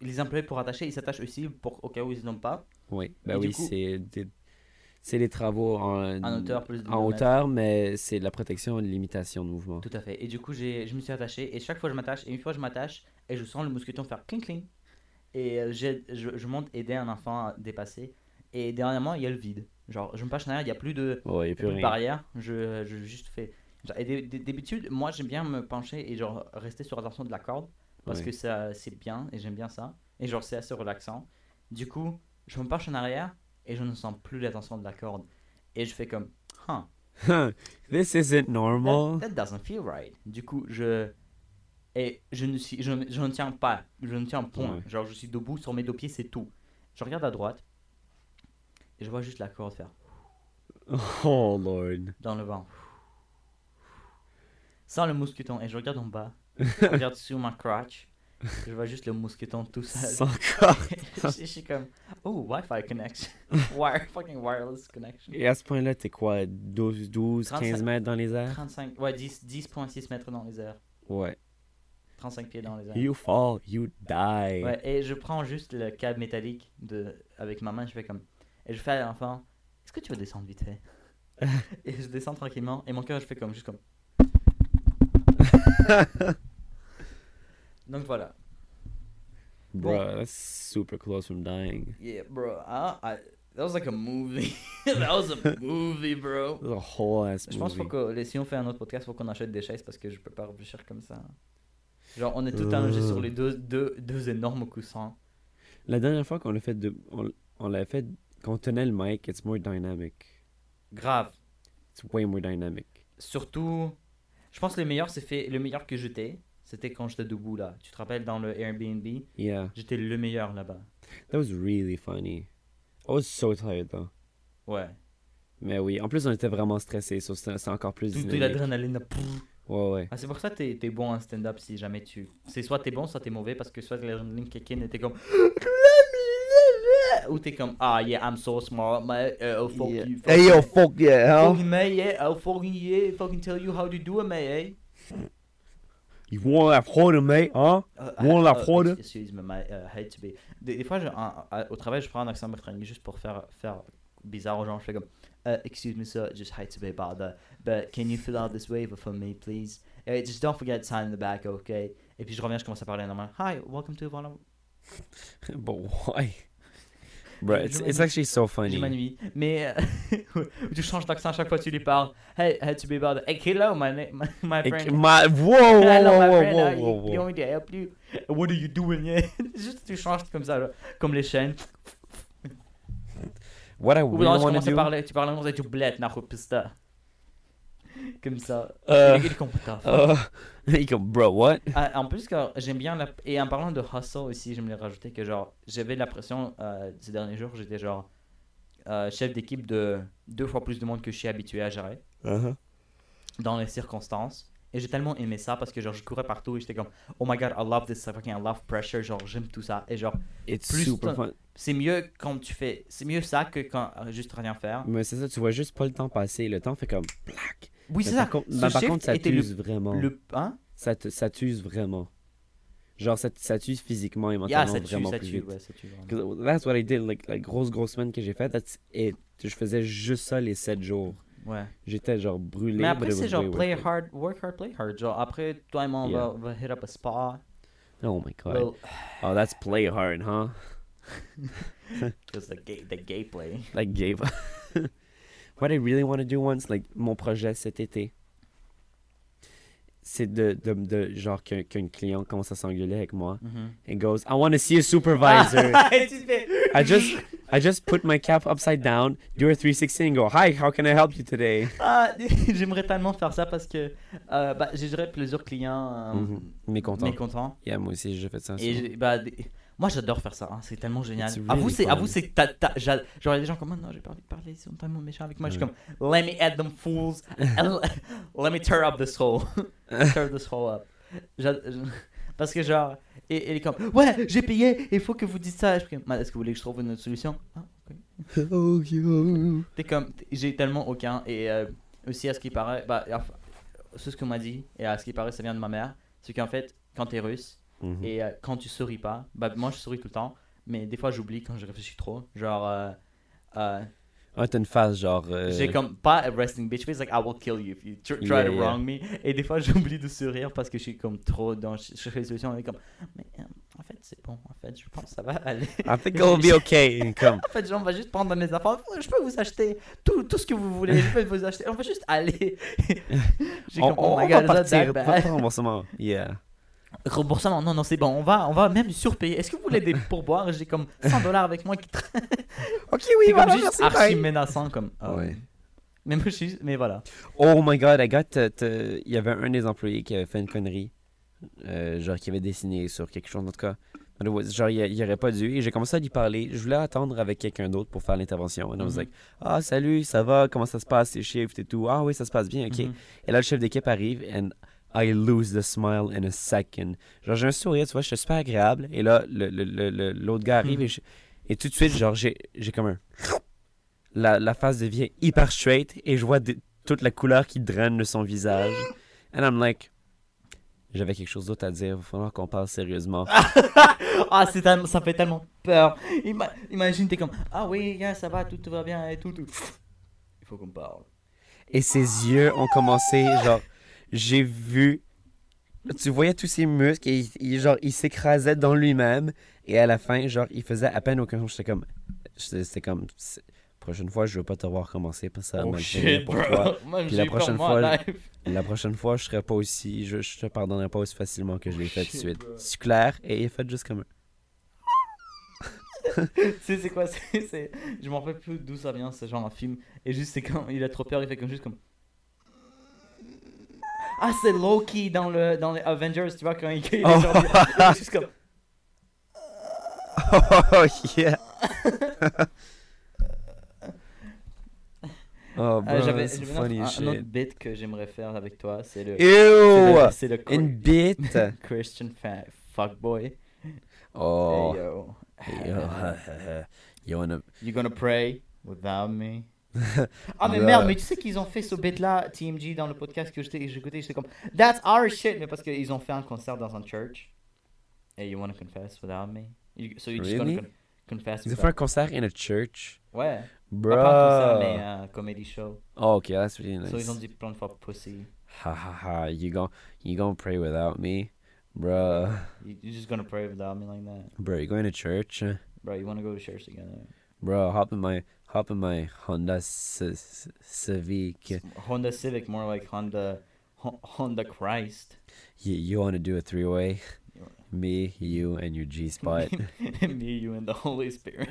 les employés pour attacher, ils s'attachent aussi pour, au cas où ils n'ont pas. Oui, Et du oui, c'est des, c'est des travaux en, En hauteur, plus en mais c'est de la protection et limitation de mouvement. Tout à fait. Et du coup, je me suis attaché. Et chaque fois, je m'attache. Et une fois, je m'attache. Et je sens le mousqueton faire cling cling. Et euh, je, je monte aider un enfant à dépasser. Et dernièrement, il y a le vide. Genre, je me penche en arrière, il n'y a plus de, a il y a plus de barrière. Je, je juste fais. genre, et d'hab- d'habitude, moi, j'aime bien me pencher et genre rester sur la tension de la corde. Parce Ouais. que ça, c'est bien et j'aime bien ça. Et genre, c'est assez relaxant. Du coup, je me penche en arrière et je ne sens plus la tension de la corde. Et je fais comme, huh. [laughs] This isn't normal. That, that doesn't feel right. Du coup, je. Et je ne, suis, je, je ne tiens pas. Je ne tiens point. Ouais. Genre, je suis debout sur mes deux pieds, c'est tout. Je regarde à droite. Et je vois juste la corde faire [laughs] Oh lord. dans le vent. Sans le mousqueton. Et je regarde en bas. [laughs] Je regarde sur ma crotch. [laughs] Je vois juste le mousqueton tout seul. Sans corps. [laughs] je, je suis comme. Oh, Wi-Fi connection. [laughs] Wire, fucking wireless connection. Et à ce point-là, t'es quoi 12, 12 15 35. mètres dans les airs? 35. Ouais, 10 10,6 mètres dans les airs. Ouais. 35 pieds dans les airs. You fall, you die. Ouais, et je prends juste le câble métallique de, avec ma main, je fais comme. Et je fais à l'enfant, est-ce que tu veux descendre vite fait? Et je descends tranquillement, et mon cœur, je fais comme, juste comme. Donc voilà. Bruh, that's super close from dying. Yeah, bro. I, I, that was like a movie. [laughs] that was a movie, bro. [laughs] That's a whole ass Je pense movie. faut que si on fait un autre podcast, faut qu'on achète des chaises parce que je peux pas réfléchir comme ça. Genre, on est tout allongé sur les deux, deux, deux énormes coussins. La dernière fois qu'on l'a fait, de, on, on l'a fait, quand on tenait le mic, it's more dynamic. Grave. It's way more dynamic. Surtout, je pense que le meilleur, c'est fait, le meilleur que j'étais, c'était quand j'étais debout là. Tu te rappelles dans le Airbnb? Yeah, J'étais le meilleur là-bas. that was really funny. I was so tired though. Ouais. Mais oui, en plus on était vraiment stressés, so c'est encore plus Tout, l'adrénaline. Ouais, ouais. Ah, c'est pour ça que t'es, t'es bon en stand-up si jamais tu. C'est soit t'es bon, soit t'es mauvais parce que soit l'adrénaline kick in et t'es comme. Ou t'es comme, ah yeah, I'm so smart, man. Uh, oh, fuck Yeah. you. Fuck Hey yo, you. fuck yeah, huh? Fucking man, yeah, I'll fucking yeah, fucking tell you how to do it, man, You want that quarter, mate, huh? Uh, One la fraude. Excuse me, I uh, hate to be. Des, fois, au travail, je prends un accent britannique juste pour faire, faire bizarre aux gens. Je fais comme, uh, excuse me, sir, just hate to be that, but can you fill out this waiver for me, please? Just don't forget to sign in the back, okay? Et puis je reviens, je commence à parler normal. Hi, welcome to of... [laughs] But why? Bro, it's, it's actually so J'ai funny. m'ennuie. Mais euh, [laughs] tu changes d'accent à chaque fois que tu lui parles. Hey, hey, tu about Hey, hello, my, my, my friend. ma- Whoa, whoa, Hello, whoa, my whoa, friend. whoa, to help you? What are you doing? yeah? [laughs] Juste tu changes comme ça, là, comme les chaînes. What I really want to do. parler, tu parles anglais, tu na pista. Comme ça. Euh, Il est comme putain. Uh, he go, bro, what? Ah, en plus, que j'aime bien la... Et en parlant de hustle aussi, j'aimerais rajouter que genre, j'avais l'impression euh, ces derniers jours, j'étais genre euh, chef d'équipe de deux fois plus de monde que je suis habitué à gérer Uh-huh. dans les circonstances. Et j'ai tellement aimé ça parce que genre, je courais partout et j'étais comme, oh my god, I love this fucking, I love pressure, genre, j'aime tout ça. Et genre, It's Plus super fun. c'est mieux quand tu fais, c'est mieux ça que quand euh, juste rien faire. Mais c'est ça, tu vois juste pas le temps passer. Le temps fait comme black. Oui, c'est ça. Par Ce par contre, ça le- t'use vraiment. Le, hein? Ça, te, ça t'use vraiment. Genre, ça, ça t'use physiquement et Yeah, mentalement ça tue, vraiment ça plus tue, vite. ouais, ça tue. vraiment. That's what I did, like, la grosse, grosse semaine que j'ai faite. it. Je faisais juste ça les 7 jours. Ouais. J'étais genre brûlé. Mais après, c'est genre play hard, work hard, play hard. Genre, après, toi et moi, on Yeah. va, hit up a spa. Oh my god. Well, Oh, that's play hard, huh? [laughs] just the gay, the gay play. Like Gabe. [laughs] What I really want to do once, like mon projet cet été, c'est de, de, de genre qu'un qu'un client commence à s'engueuler avec moi Mhm. and goes, I want to see a supervisor. [laughs] [laughs] I just I just put my cap upside down, do a 360 and go, Hi, how can I help you today? Ah, [laughs] j'aimerais tellement faire ça parce que euh, bah, j'ai plusieurs clients euh, Mhm. Mécontent. mécontents. Yeah, moi aussi, j'ai fait ça. Et bah, moi j'adore faire ça, hein, c'est tellement génial. À vous, c'est, à vous, c'est, genre il y a des gens comme, Ah, non, j'ai pas envie de parler, ils sont tellement méchants avec moi. Je suis comme, let me add them fools, and [laughs] let me tear up this hole, [laughs] tear this hole up. Parce que genre, et, il est comme, ouais, j'ai payé, il faut que vous dites ça. Je suis comme, est-ce que vous voulez que je trouve une autre solution? Ah. Oh, [laughs] yo. T'es comme, j'ai tellement aucun. Et euh, aussi, à ce qui paraît, bah, enfin, c'est ce qu'on m'a dit, et à ce qui paraît, ça vient de ma mère. C'est qu'en fait, quand t'es russe, Mhm. et euh, quand tu souris pas, bah, moi je souris tout le temps, mais des fois j'oublie quand je réfléchis trop. Genre, euh, euh, Ah, t'as une phase genre. euh, j'ai comme pas a resting bitch face, like I will kill you if you tr- try Yeah, to yeah. wrong me. Et des fois [laughs] j'oublie de sourire parce que je suis comme trop dans. Je fais des solutions, et comme, mais euh, en fait c'est bon, en fait je pense que ça va aller. I think it'll be okay. Comme, [laughs] En fait, genre, on va juste prendre mes affaires. Je peux vous acheter tout, tout ce que vous voulez. Je peux vous acheter. On va juste aller. [laughs] J'ai on, comme, on, oh my on god, va partir. Pas de remboursement. Yeah. Remboursement, non, non, c'est bon. On va, on va même surpayer. Est-ce que vous voulez des pourboires? J'ai comme 100 dollars avec moi qui tra- [laughs] Ok, C'est comme juste archi menaçant. Comme, ah, Ouais. Mais moi, je suis. Mais voilà. Oh my god, I got. to- to- Il y avait un des employés qui avait fait une connerie. euh, genre, qui avait dessiné sur quelque chose, en tout cas. Genre, il, il aurait pas dû. Et j'ai commencé à lui parler. Je voulais attendre avec quelqu'un d'autre pour faire l'intervention. And I was Mhm. like, ah, salut, ça va, comment ça se passe, tes shift et tout. Ah oui, ça se passe bien, ok. Mhm. Et là, le chef d'équipe arrive, and I lose the smile in a second. Genre, j'ai un sourire, tu vois, je suis super agréable. Et là, le- le- le- le- l'autre gars arrive, Mhm. et, je- et tout de suite, genre, j'ai j'ai comme un. La, la face devient hyper straight, et je vois de- toute la couleur qui draine de son visage. And I'm like, j'avais quelque chose d'autre à dire, il va falloir qu'on parle sérieusement. [laughs] ah, c'est ça fait tellement peur. Ima- imagine, t'es comme Ah oui, ça va, tout, tout va bien et tout, tout. Il faut qu'on parle. Et ses yeux ont commencé, genre, j'ai vu. Tu voyais tous ses muscles et il, il- genre, il s'écrasait dans lui-même. Et à la fin, genre, il faisait à peine aucun J'étais comme. C'était comme. c'est- Prochaine fois, je veux pas te voir commencer parce que ça Oh shit, pour bro. toi. [laughs] Puis la prochaine fois. La prochaine fois, je serai pas aussi. Je, je te pardonnerai pas aussi facilement que je l'ai fait tout de suite. C'est clair et il est fait juste comme. [laughs] Sais, c'est quoi c'est, c'est- Je m'en rappelle plus d'où ça vient, ce genre un film. Et juste, c'est quand il a trop peur, il fait comme juste comme. Ah, c'est Loki dans, le, dans les Avengers, tu vois, quand il, il est Oh. genre. il est juste comme. [laughs] Oh yeah! [laughs] oh, bro, Ah, j'avais c'est funny un, as un autre shit. bit que j'aimerais faire avec toi, c'est le. Ew! C'est le, Une bite! [laughs] Christian fuckboy. Oh. Hey yo. Yo, you wanna... You gonna pray without me? Ah mais merde, mais tu sais qu'ils ont fait ce bit là, TMG, dans le podcast que j'écoutais, j'étais comme That's our shit! Mais parce qu'ils ont fait un concert dans un church. Hey, you wanna confess without me? You- so just Really? gonna con- confess Ils ont fait un concert in a church? Ouais. Bro! Pas un concert, mais un comedy show. Oh, okay, that's really nice. So ils ont dit plein de fois pussy. Ha ha ha, you gon' you gonna pray without me? Bruh. You, you're just gonna pray without me like that? Bro, you going to church? Bro, you wanna go to church together? Bro, hop in my hop in my Honda Civic. Honda Civic, more like Honda Hon- Honda Christ. You, you want to do a three way? Me, you, and your G spot. [laughs] Me, you, and the Holy Spirit.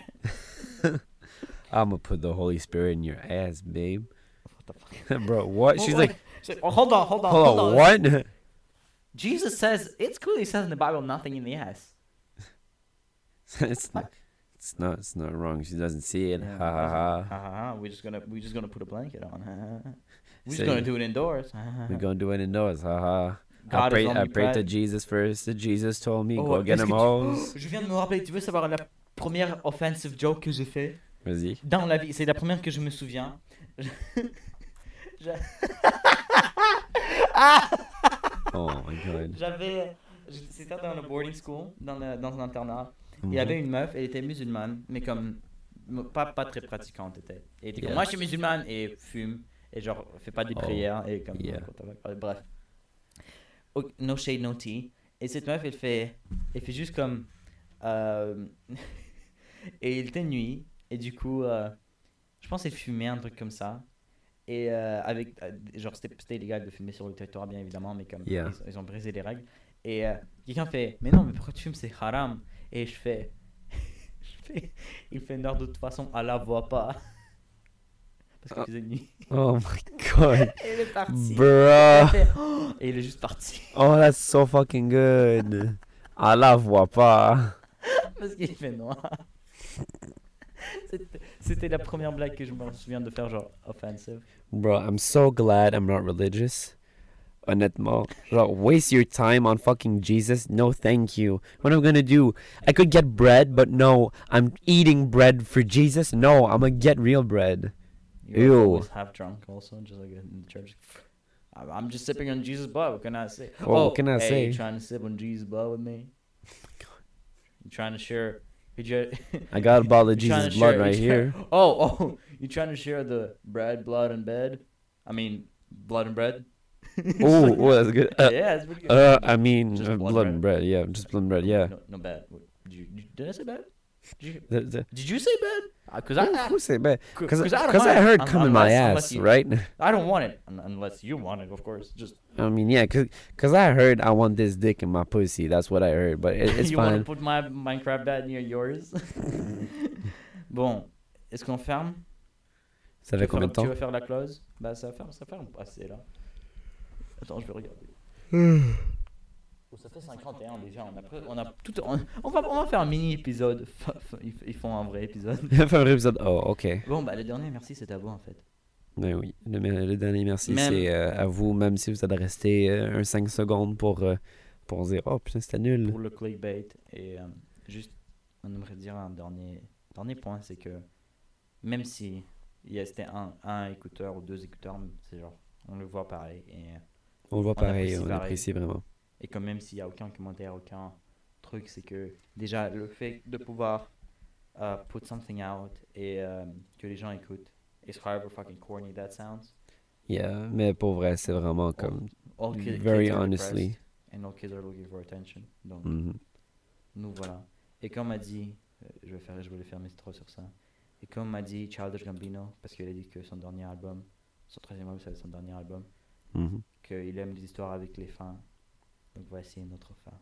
[laughs] I'm gonna put the Holy Spirit in your ass, babe. What the fuck? [laughs] Bro, what? She's like, She's like, hold on, hold on, hold on, what? Jesus says it's clearly says in the Bible nothing in the ass. it's not, it's not, it's not wrong. She doesn't see it. Yeah, ha ha ha. Ha ha ha. We're just gonna we're just gonna put a blanket on. Ha, ha, ha. We're Say- just gonna do it indoors. Ha, ha, We're gonna do it indoors. Ha ha. I God to. Jesus first. Jesus told me, Oh, go get est-ce him tu-. [gasps] Je viens de me rappeler, tu veux savoir la première offensive joke que j'ai fait? Vas-y. dans la vie C'est la première que je me souviens. Je- [laughs] je- Oh my god. J'avais. C'était dans le boarding school, dans, le- dans un internat. Il y Mhm. avait une meuf, elle était musulmane, mais comme. Pas, pas très pratiquante, était. Elle était comme, moi je suis musulmane et fume, et genre, fait pas des Oh, prières, et comme. yeah. Bref. No shade, no tea. Et cette meuf, elle fait. Elle fait juste comme. euh, [laughs] et il était nuit, et du coup, euh, je pense qu'elle fumait, un truc comme ça. Et euh, avec. euh, genre, c'était c'était illégal de fumer sur le territoire, bien évidemment, mais comme. Yeah. Ils, ils ont brisé les règles. Et euh, quelqu'un fait Mais non, mais pourquoi tu fumes? C'est haram. Et je fais. [laughs] je fais il fait non, de toute façon, Allah voit pas. [laughs] Parce qu'il Ah. faisait nuit. Oh my god. Et [laughs] il est parti. Fait, Oh Et il est juste parti. Oh, that's so fucking good. Allah voit pas. Parce qu'il fait noir. C'était- C'était la première blague que je me souviens de faire, genre offensive. Bro, I'm so glad I'm not religious. Honnêtement. Genre, waste your time on fucking Jesus? No, thank you. What am I gonna do? I could get bread, but no, I'm eating bread for Jesus? No, I'm gonna get real bread. You're Ew. half drunk, also, just like in the church. I'm- just sipping on Jesus' blood. What can I say? Well, oh, what oh, can I hey, say? You trying to sip on Jesus' blood with me? You trying to share? You [laughs] I got a bottle of [laughs] Jesus blood share- right here. [laughs] Oh, oh, you trying to share the bread, blood, and bed? I mean, blood and bread. [laughs] Oh, oh, that's good. [laughs] Uh, yeah, it's pretty good. uh, I mean, Just uh, blood blood and bread. Yeah, just blood and bread. Yeah. No, no bad. Did, you, did, I say bad? Did you, The- the- did you say bad? Because I, Who, said bad? Because I, I heard come in my ass, you, right? [laughs] I don't want it unless you want it, of course. Just I mean, yeah, because I heard I want this dick in my pussy. That's what I heard, but it, it's you want fine. to put my Minecraft bed near yours. bon, est-ce qu'on ferme Ça fait combien de faire, tu temps? veux faire la close Bah ça ferme, ça ferme assez là. Attends, je vais regarder. Oh, ça fait 51 déjà. On a, pré- on a tout. On, on va, on va faire un mini épisode. [laughs] Ils, ils font un vrai épisode. Faire un épisode. Oh, ok. Bon, bah le dernier, merci, c'est à vous en fait. Ben oui. Le, le dernier merci, Même- c'est euh, à vous, même si vous êtes resté euh, un 5 secondes pour, euh, pour dire Oh putain, c'était nul. Pour le clickbait. Et euh, juste, on aimerait dire un dernier, dernier point c'est que même si il y a- c'était un, un écouteur ou deux écouteurs, c'est genre, on le voit pareil. Et, On le voit on pareil, apprécie on pareil. apprécie vraiment. et quand même s'il n'y a aucun commentaire, aucun truc, c'est que déjà le fait de pouvoir euh, put something out et euh, que les gens écoutent, it's however fucking corny that sounds. Yeah, mais pour vrai, c'est vraiment comme. All ki- Very kids are honestly. and all kids are looking for attention. Donc, mhm. nous voilà. Et comme m'a dit, euh, je vais faire, je voulais faire mes trop sur ça. Et comme m'a dit Childish Gambino, parce qu'il a dit que son dernier album, son troisième album, être son dernier album, Mhm. Qu'il aime les histoires avec les fins. Donc voici notre fin.